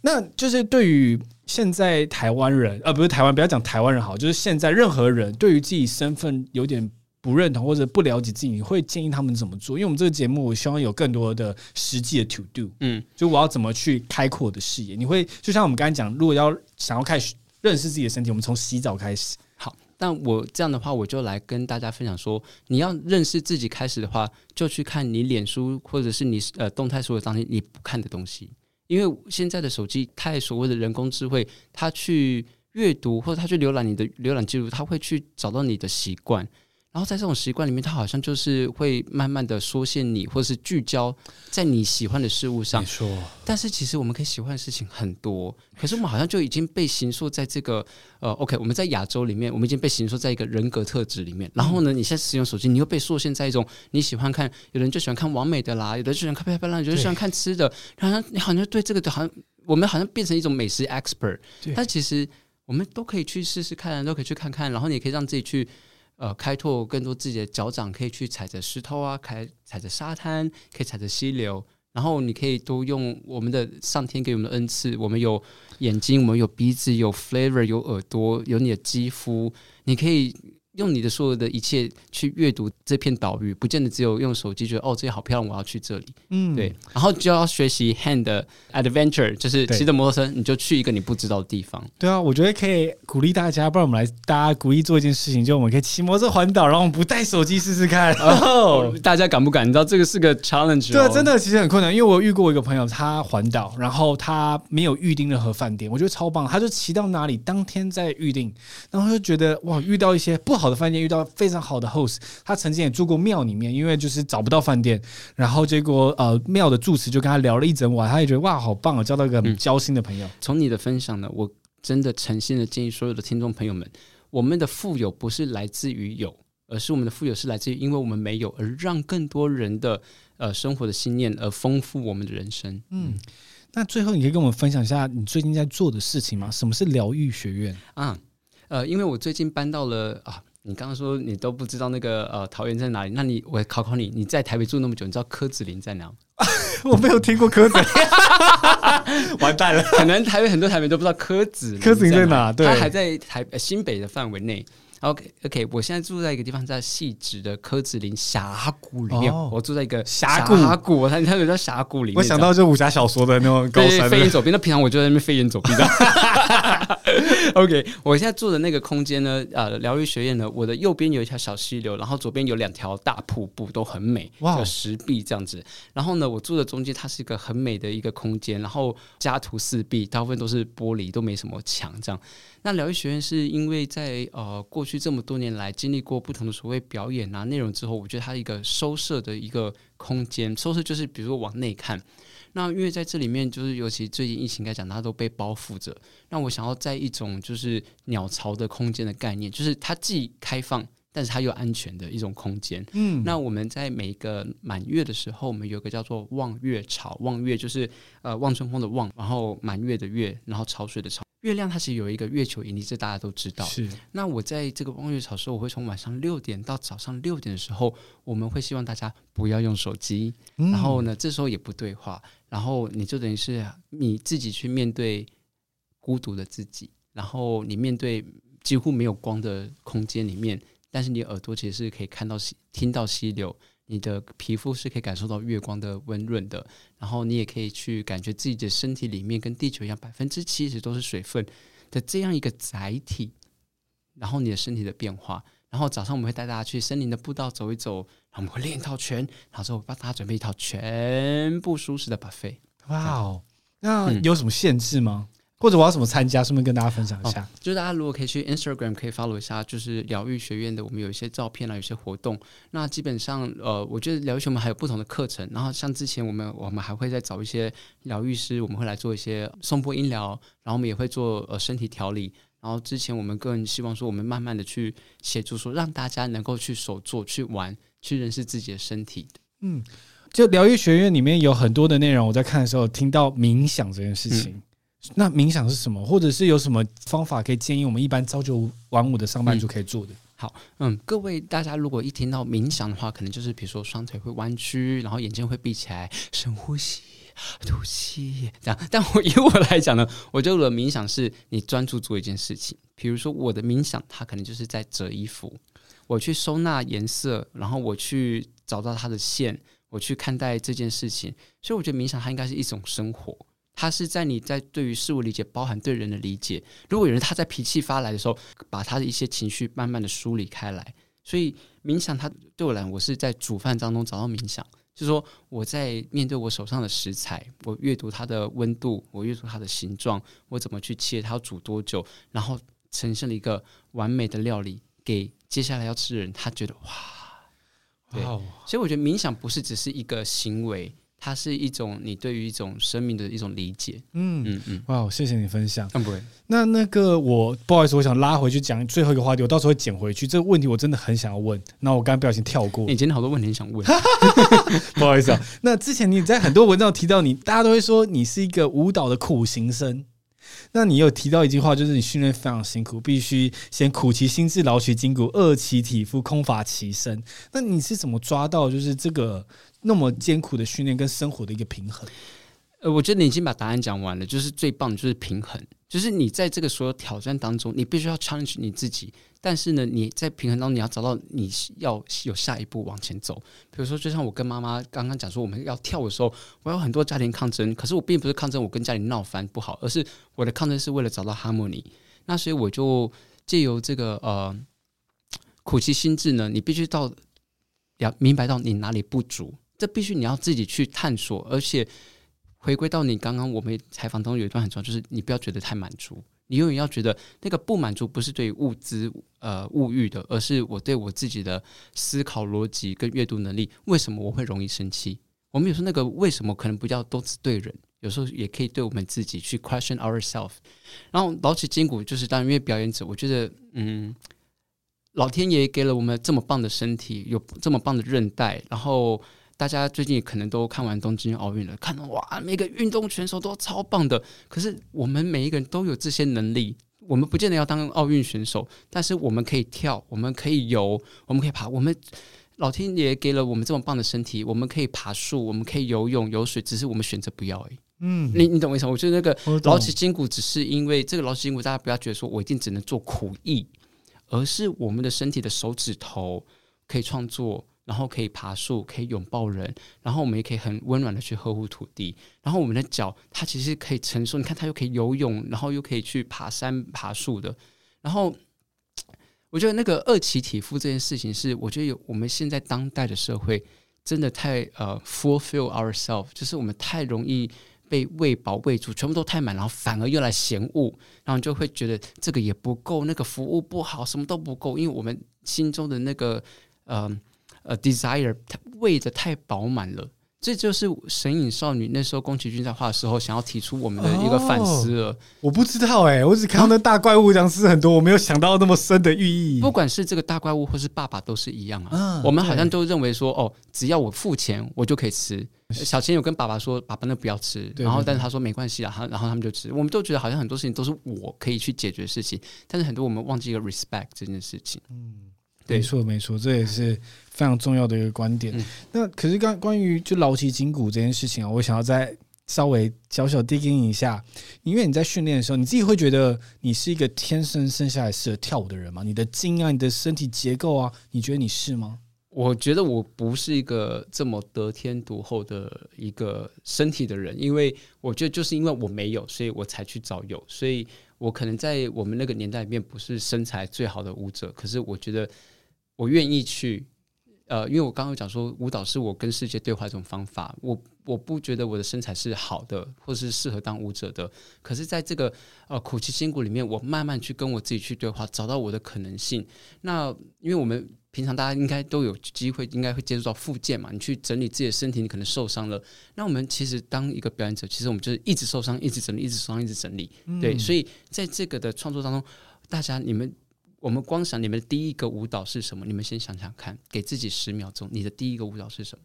那就是对于现在台湾人，呃，不是台湾，不要讲台湾人好，就是现在任何人对于自己身份有点不认同或者不了解自己，你会建议他们怎么做？因为我们这个节目，我希望有更多的实际的 to do。嗯，就我要怎么去开阔我的视野？你会就像我们刚才讲，如果要想要开始认识自己的身体，我们从洗澡开始。但我这样的话，我就来跟大家分享说，你要认识自己开始的话，就去看你脸书或者是你呃动态所有当天你不看的东西，因为现在的手机太所谓的人工智慧，它去阅读或者它去浏览你的浏览记录，它会去找到你的习惯。然后在这种习惯里面，它好像就是会慢慢的缩限你，或者是聚焦在你喜欢的事物上。没错。但是其实我们可以喜欢的事情很多，可是我们好像就已经被形塑在这个呃，OK，我们在亚洲里面，我们已经被形塑在一个人格特质里面。然后呢，你现在使用手机，你又被缩限在一种你喜欢看，有人就喜欢看完美的啦，有的就喜欢看漂漂亮，有的喜欢看吃的，然后你好像对这个好像我们好像变成一种美食 expert。但其实我们都可以去试试看，都可以去看看，然后你也可以让自己去。呃，开拓更多自己的脚掌，可以去踩着石头啊，踩踩着沙滩，可以踩着溪流，然后你可以多用我们的上天给我们的恩赐，我们有眼睛，我们有鼻子，有 flavor，有耳朵，有你的肌肤，你可以。用你的所有的一切去阅读这片岛屿，不见得只有用手机觉得哦，这里好漂亮，我要去这里。嗯，对。然后就要学习 hand adventure，就是骑着摩托车，你就去一个你不知道的地方。对啊，我觉得可以鼓励大家，不然我们来大家鼓励做一件事情，就我们可以骑摩托车环岛，然后我们不带手机试试看。哦，大家敢不敢？你知道这个是个 challenge，对，啊真的其实很困难。因为我遇过一个朋友，他环岛，然后他没有预定任何饭店，我觉得超棒。他就骑到哪里，当天再预定，然后就觉得哇，遇到一些不好的饭店，遇到非常好的 host，他曾经也住过庙里面，因为就是找不到饭店，然后结果呃庙的住持就跟他聊了一整晚，他也觉得哇好棒哦，交到一个很交心的朋友。嗯，从你的分享呢，我真的诚心的建议所有的听众朋友们，我们的富有不是来自于有，而是我们的富有是来自于因为我们没有，而让更多人的呃生活的信念而丰富我们的人生。嗯，那最后你可以跟我们分享一下你最近在做的事情吗？什么是疗愈学院啊？呃，因为我最近搬到了啊，你刚刚说你都不知道那个呃桃园在哪里，那你我考考你，你在台北住那么久，你知道柯子林在哪吗？我没有听过柯子。林，完蛋了，可能台北很多台北都不知道柯子柯子林在哪，对，他还在台新北的范围内。OK OK，我现在住在一个地方，在细致的柯子林峡谷里面。我住在一个峡谷，峡谷，它它有叫峡谷里面。我想到就武侠小说的那种高山，飞檐走壁。那平常我就在那边飞檐走壁的。OK，我现在住的那个空间呢，呃，疗愈学院呢，我的右边有一条小溪流，然后左边有两条大瀑布，都很美，叫石壁这样子。然后呢，我住的中间，它是一个很美的一个空间，然后家徒四壁，大部分都是玻璃，都没什么墙这样。那疗愈学院是因为在呃过去这么多年来经历过不同的所谓表演啊内容之后，我觉得它一个收摄的一个空间，收摄就是比如说往内看。那因为在这里面，就是尤其最近疫情来讲，它都被包覆着。那我想要在一种就是鸟巢的空间的概念，就是它既开放，但是它又安全的一种空间。嗯，那我们在每一个满月的时候，我们有个叫做望月潮，望月就是呃望春风的望，然后满月的月，然后潮水的潮。月亮它其实有一个月球引力，这大家都知道。是。那我在这个望月巢的时候，我会从晚上六点到早上六点的时候，我们会希望大家不要用手机，嗯、然后呢，这时候也不对话，然后你就等于是你自己去面对孤独的自己，然后你面对几乎没有光的空间里面，但是你耳朵其实是可以看到、听到溪流。你的皮肤是可以感受到月光的温润的，然后你也可以去感觉自己的身体里面跟地球一样，百分之七十都是水分的这样一个载体，然后你的身体的变化，然后早上我们会带大家去森林的步道走一走，然后我们会练一套拳，然后之后帮大家准备一套全部舒适的 buffet。哇哦，那有什么限制吗？或者我要怎么参加？顺便跟大家分享一下。哦，就是大家如果可以去 Instagram 可以 follow 一下，就是疗愈学院的，我们有一些照片啊，有些活动。那基本上，呃，我觉得疗愈学院还有不同的课程。然后像之前我们我们还会再找一些疗愈师，我们会来做一些颂钵音疗，然后我们也会做呃身体调理。然后之前我们更希望说，我们慢慢的去协助说，让大家能够去手做、去玩、去认识自己的身体。嗯，就疗愈学院里面有很多的内容，我在看的时候听到冥想这件事情。嗯那冥想是什么？或者是有什么方法可以建议我们一般朝九晚五的上班族可以做的？好，嗯，各位大家如果一听到冥想的话，可能就是比如说双腿会弯曲，然后眼睛会闭起来，深呼吸、吐气这样。但我以我来讲呢，我觉得冥想是你专注做一件事情。比如说我的冥想，它可能就是在折衣服，我去收纳颜色，然后我去找到它的线，我去看待这件事情。所以我觉得冥想它应该是一种生活。他是在你在对于事物理解，包含对人的理解。如果有人他在脾气发来的时候，把他的一些情绪慢慢的梳理开来。所以冥想，他对我来讲，我是在煮饭当中找到冥想，就是说我在面对我手上的食材，我阅读它的温度，我阅读它的形状，我怎么去切，它要煮多久，然后呈现了一个完美的料理给接下来要吃的人，他觉得哇，对。所以我觉得冥想不是只是一个行为。它是一种你对于一种生命的一种理解。嗯嗯嗯，哇，谢谢你分享。嗯，不会。那那个我不好意思，我想拉回去讲最后一个话题，我到时候会捡回去。这个问题我真的很想要问，那我刚刚不小心跳过。你今天好多问题想问，不好意思啊。那之前你在很多文章提到你，大家都会说你是一个舞蹈的苦行僧。那你有提到一句话，就是你训练非常辛苦，必须先苦其心志，劳其筋骨，饿其体肤，空乏其身。那你是怎么抓到就是这个？那么艰苦的训练跟生活的一个平衡，呃，我觉得你已经把答案讲完了，就是最棒的就是平衡，就是你在这个所有挑战当中，你必须要 challenge 你自己，但是呢，你在平衡当中你要找到你要有下一步往前走。比如说，就像我跟妈妈刚刚讲说，我们要跳的时候，我有很多家庭抗争，可是我并不是抗争我跟家里闹翻不好，而是我的抗争是为了找到 harmony。那所以我就借由这个呃苦其心志呢，你必须到要明白到你哪里不足。这必须你要自己去探索，而且回归到你刚刚我们采访中有一段很重要，就是你不要觉得太满足，你永远要觉得那个不满足不是对物资呃物欲的，而是我对我自己的思考逻辑跟阅读能力。为什么我会容易生气？我们有时候那个为什么可能不叫都只对人，有时候也可以对我们自己去 question ourselves。然后劳起筋骨，就是当然因为表演者，我觉得嗯，老天爷给了我们这么棒的身体，有这么棒的韧带，然后。大家最近可能都看完东京奥运了，看到哇，每个运动选手都超棒的。可是我们每一个人都有这些能力，我们不见得要当奥运选手，但是我们可以跳，我们可以游，我们可以爬。我们老天爷给了我们这么棒的身体，我们可以爬树，我们可以游泳、游水，只是我们选择不要而已。嗯，你你懂我意思吗？我觉得那个劳其筋骨，只是因为这个劳其筋骨，大家不要觉得说我一定只能做苦役，而是我们的身体的手指头可以创作。然后可以爬树，可以拥抱人，然后我们也可以很温暖的去呵护土地。然后我们的脚，它其实可以承受，你看它又可以游泳，然后又可以去爬山、爬树的。然后我觉得那个饿其体肤这件事情，是我觉得有我们现在当代的社会真的太呃 fulfill ourselves，就是我们太容易被喂饱喂足，全部都太满，然后反而又来嫌恶，然后就会觉得这个也不够，那个服务不好，什么都不够，因为我们心中的那个呃。呃，desire 喂得太饱满了，这就是神隐少女那时候宫崎骏在画的时候想要提出我们的一个反思了。哦、我不知道哎、欸，我只看到那大怪物，讲是很多，我没有想到那么深的寓意。不管是这个大怪物或是爸爸都是一样啊。嗯、我们好像都认为说，哦，只要我付钱，我就可以吃。小钱有跟爸爸说，爸爸那不要吃，对对对，然后但是他说没关系啊，他然后他们就吃。我们都觉得好像很多事情都是我可以去解决的事情，但是很多我们忘记了 respect 这件事情。嗯。没错，没错，这也是非常重要的一个观点。嗯、那可是刚关于就劳其筋骨这件事情啊，我想要再稍微小小 digging 一下，因为你在训练的时候，你自己会觉得你是一个天生生下来适合跳舞的人吗？你的筋啊，你的身体结构啊，你觉得你是吗？我觉得我不是一个这么得天独厚的一个身体的人，因为我觉得就是因为我没有，所以我才去找有，所以我可能在我们那个年代里面不是身材最好的舞者，可是我觉得。我愿意去，呃，因为我刚刚讲说，舞蹈是我跟世界对话一种方法。我我不觉得我的身材是好的，或是适合当舞者的。可是，在这个呃苦其辛苦里面，我慢慢去跟我自己去对话，找到我的可能性。那因为我们平常大家应该都有机会，应该会接触到复健嘛。你去整理自己的身体，你可能受伤了。那我们其实当一个表演者，其实我们就是一直受伤，一直整理，一直受伤，一直整理。嗯、对，所以在这个的创作当中，大家你们。我们光想你们的第一个舞蹈是什么？你们先想想看，给自己十秒钟。你的第一个舞蹈是什么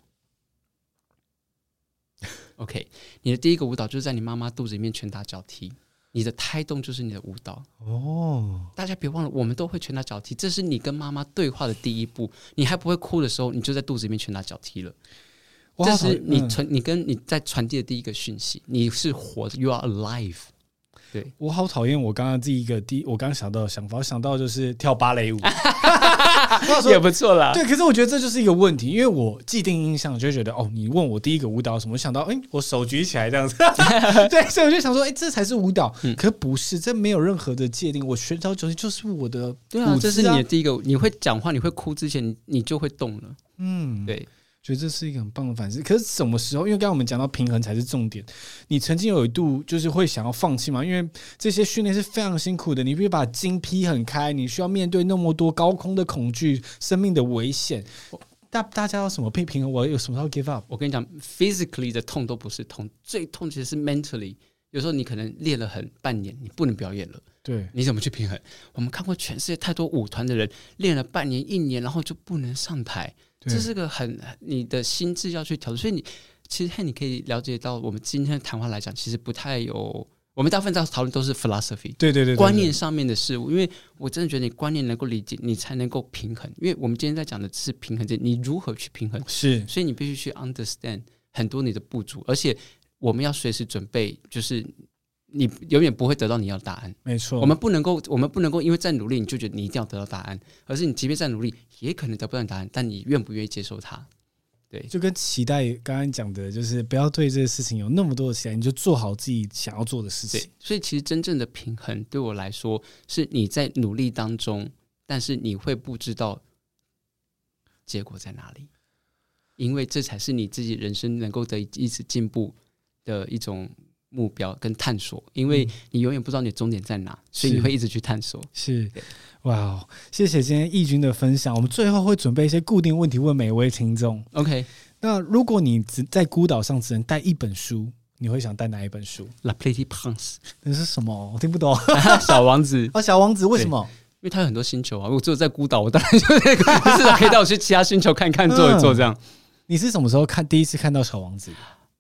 ？OK，你的第一个舞蹈就是在你妈妈肚子里面拳打脚踢，你的胎动就是你的舞蹈。哦，大家别忘了，我们都会拳打脚踢，这是你跟妈妈对话的第一步。你还不会哭的时候，你就在肚子里面拳打脚踢了。这是你传，你跟你在传递的第一个讯息，你是活着，You are alive。对，我好讨厌我刚刚第一个第我刚刚想到的想法，我想到就是跳芭蕾舞，也不错啦。对，可是我觉得这就是一个问题，因为我既定印象就觉得哦，你问我第一个舞蹈什么，我想到哎，我手举起来这样子，对，所以我就想说，哎，这才是舞蹈。嗯、可不是，这没有任何的界定。我拳打脚踢就是我的、啊，对啊，这是你的第一个。你会讲话，你会哭之前，你就会动了。嗯，对。觉得这是一个很棒的反思，可是什么时候？因为刚刚我们讲到平衡才是重点。你曾经有一度就是会想要放弃吗？因为这些训练是非常辛苦的，你必须把筋劈很开，你需要面对那么多高空的恐惧、生命的危险。大大家要什么平平衡？我有什么时候 give up？我跟你讲，physically 的痛都不是痛，最痛其实是 mentally。有时候你可能练了很半年，你不能表演了。对，你怎么去平衡？我们看过全世界太多舞团的人练了半年、一年，然后就不能上台。这是个很你的心智要去调整，所以你其实你可以了解到，我们今天的谈话来讲，其实不太有。我们大部分在讨论都是 philosophy，对对对，观念上面的事物。因为我真的觉得你观念能够理解，你才能够平衡。因为我们今天在讲的是平衡，这你如何去平衡？是，所以你必须去 understand 很多你的不足，而且我们要随时准备，就是。你永远不会得到你要的答案，没错。我们不能够，我们不能够因为再努力，你就觉得你一定要得到答案，而是你即便再努力，也可能得不到答案，但你愿不愿意接受它？对，就跟期待刚刚讲的，就是不要对这个事情有那么多的期待，你就做好自己想要做的事情。所以，其实真正的平衡对我来说，是你在努力当中，但是你会不知道结果在哪里，因为这才是你自己人生能够得一直进步的一种。目标跟探索，因为你永远不知道你的终点在哪，所以你会一直去探索。是，哇，wow, 谢谢今天翊君的分享。我们最后会准备一些固定问题问每一位听众。OK，那如果你只在孤岛上只能带一本书，你会想带哪一本书？La Petite Prince，那是什么？我听不懂。小王子 哦，小王子为什么？因为他有很多星球啊。我只有在孤岛，我当然就 是可以带我去其他星球看看，坐一坐这样。嗯。你是什么时候看第一次看到小王子？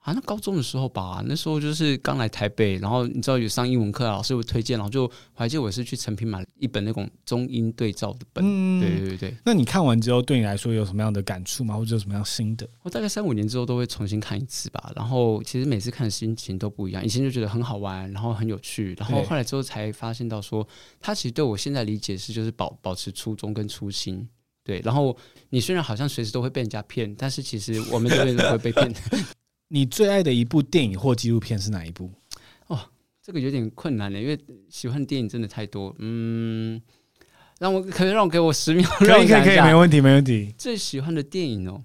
啊，那高中的时候吧，那时候就是刚来台北，然后你知道有上英文课，老师有推荐，然后就我还记得我是去成品买了一本那种中英对照的本，嗯，对对对。那你看完之后，对你来说有什么样的感触吗？或者有什么样新的？我大概三五年之后都会重新看一次吧。然后其实每次看的心情都不一样，以前就觉得很好玩，然后很有趣，然后后来之后才发现到说，他其实对我现在理解是就是保保持初衷跟初心。对，然后你虽然好像随时都会被人家骗，但是其实我们这边都会被骗。你最爱的一部电影或纪录片是哪一部？哦，这个有点困难的，因为喜欢的电影真的太多。嗯，让我可以让我给我十秒，可以可以可以，没问题没问题。最喜欢的电影哦，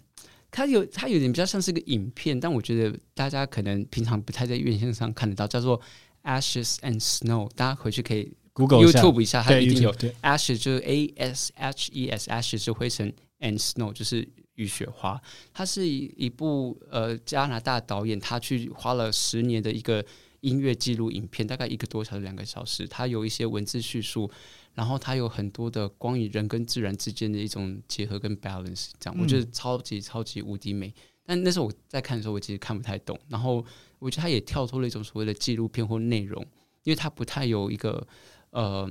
它有它有点比较像是个影片，但我觉得大家可能平常不太在院线上看得到，叫做《Ashes and Snow》，大家回去可以 Google YouTube 一下，它一定有。Ashes 就是 A S H E S，Ashes 是灰尘，and Snow 就是。雨雪花，它是一一部呃加拿大导演，他去花了十年的一个音乐记录影片，大概一个多小时两个小时。它有一些文字叙述，然后它有很多的关于人跟自然之间的一种结合跟 balance，这样、嗯、我觉得超级超级无敌美。但那时候我在看的时候，我其实看不太懂。然后我觉得他也跳脱了一种所谓的纪录片或内容，因为它不太有一个呃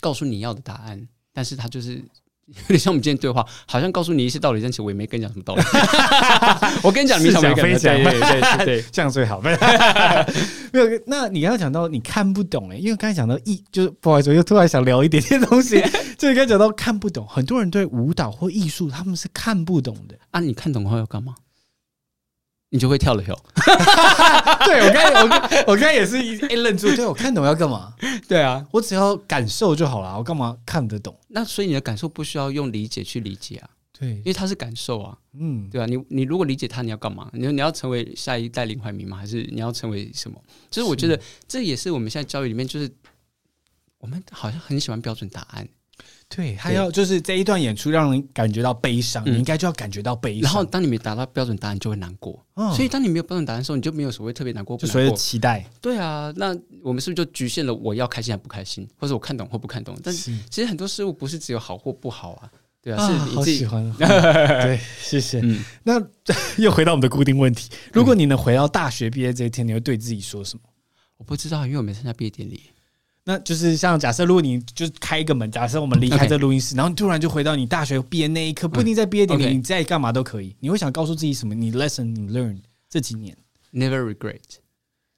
告诉你要的答案，但是他就是。有点像我们今天对话，好像告诉你一些道理，但其实我也没跟你讲什么道理。我跟你讲，你想非讲，对对对对，这样最好。没有，那你刚刚讲到你看不懂哎，因为刚才讲到艺，就是不好意思，我又突然想聊一点点东西。就是刚才讲到看不懂，很多人对舞蹈或艺术他们是看不懂的。啊，你看懂的话要干嘛？你就会跳了跳。对，我刚才我我刚才也是一一愣住。对，我看懂要干嘛？对啊，我只要感受就好了。我干嘛看得懂？那所以你的感受不需要用理解去理解啊。对，因为它是感受啊，嗯，对啊，你你如果理解它，你要干嘛？你你要成为下一代林怀民吗？还是你要成为什么？就是我觉得这也是我们现在教育里面，就是我们好像很喜欢标准答案。对，还要就是这一段演出让人感觉到悲伤，嗯、你应该就要感觉到悲伤。然后当你没达到标准答案，就会难过。哦、所以当你没有标准答案的时候，你就没有所谓特别难过，所谓的期待。对啊，那我们是不是就局限了我要开心还不开心，或者我看懂或不看懂？但是其实很多事物不是只有好或不好啊。对啊，是你自己好喜欢。对，谢谢。嗯、那 又回到我们的固定问题：如果你能回到大学毕业这一天，你会对自己说什么？我不知道，因为我没参加毕业典礼。那就是像假设，如果你就是开一个门，假设我们离开这录音室.然后你突然就回到你大学毕业那一刻，不一定在毕业典礼.你在干嘛都可以。你会想告诉自己什么？你 lesson 你 learn 这几年，never regret，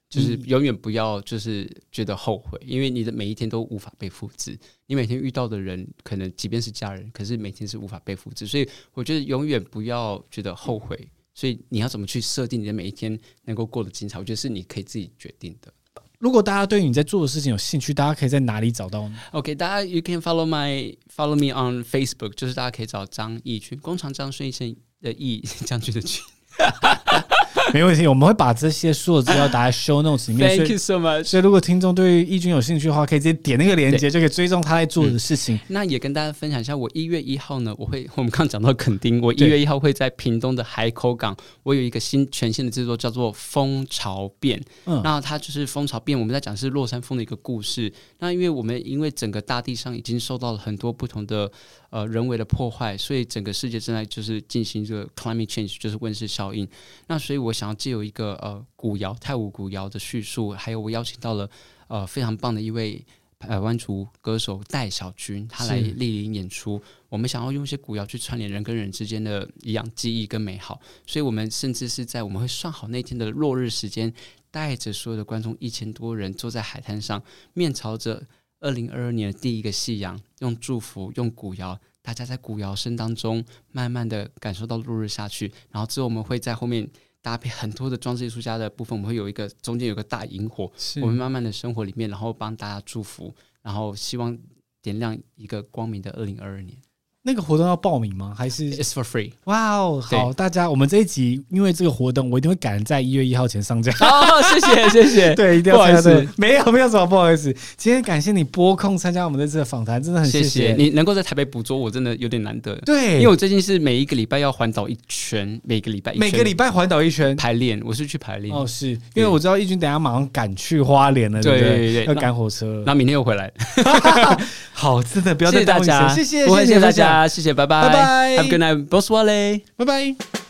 就是永远不要就是觉得后悔，因为你的每一天都无法被复制。你每天遇到的人，可能即便是家人，可是每天是无法被复制。所以我觉得永远不要觉得后悔。所以你要怎么去设定你的每一天能够过得精彩？我觉得是你可以自己决定的。如果大家对你在做的事情有兴趣，大家可以在哪里找到呢？OK，大家 You can follow my follow me on Facebook，就是大家可以找张义群工厂张顺医生的义将军的军。没问题，我们会把这些所有资料打在 show notes 里面。Thank you so much。所以，如果听众对义军有兴趣的话，可以直接点那个链接，就可以追踪他在做的事情。嗯、那也跟大家分享一下，我一月一号呢，我会我们刚讲到垦丁，我一月一号会在屏东的海口港，我有一个新全新的制作，叫做《蜂巢变》。嗯，那它就是《蜂巢变》，我们在讲是落山风的一个故事。那因为我们因为整个大地上已经受到了很多不同的。呃，人为的破坏，所以整个世界正在就是进行这个 climate change，就是温室效应。那所以我想要借由一个呃古谣泰武古谣的叙述，还有我邀请到了呃非常棒的一位台湾族歌手戴小军，他来莅临演出。我们想要用一些古谣去串联人跟人之间的一样记忆跟美好，所以我们甚至是在我们会算好那天的落日时间，带着所有的观众一千多人坐在海滩上，面朝着。二零二二年的第一个夕阳，用祝福，用古谣，大家在古谣声当中，慢慢的感受到落日下去。然后之后我们会在后面搭配很多的装置艺术家的部分，我们会有一个中间有个大萤火，我们慢慢的生活里面，然后帮大家祝福，然后希望点亮一个光明的二零二二年。那个活动要报名吗？还是 It's for free？哇哦，好，大家，我们这一集因为这个活动，我一定会赶在一月一号前上架。哦，谢谢，谢谢，对，一定要参加。没有，没有什么不好意思。今天感谢你播控参加我们的这次的访谈，真的很谢谢，你能够在台北捕捉，我真的有点难得。对，因为我最近是每一个礼拜要环岛一圈，每个礼拜一每个礼拜环岛一圈排练，我是去排练。哦，是因为我知道义军等下马上赶去花莲了，对对对，要赶火车，那明天又回来。好，真的不要再谢谢大家，谢谢，谢谢大家，谢谢，拜拜。拜拜，Have a good night，Bonsoir，拜拜。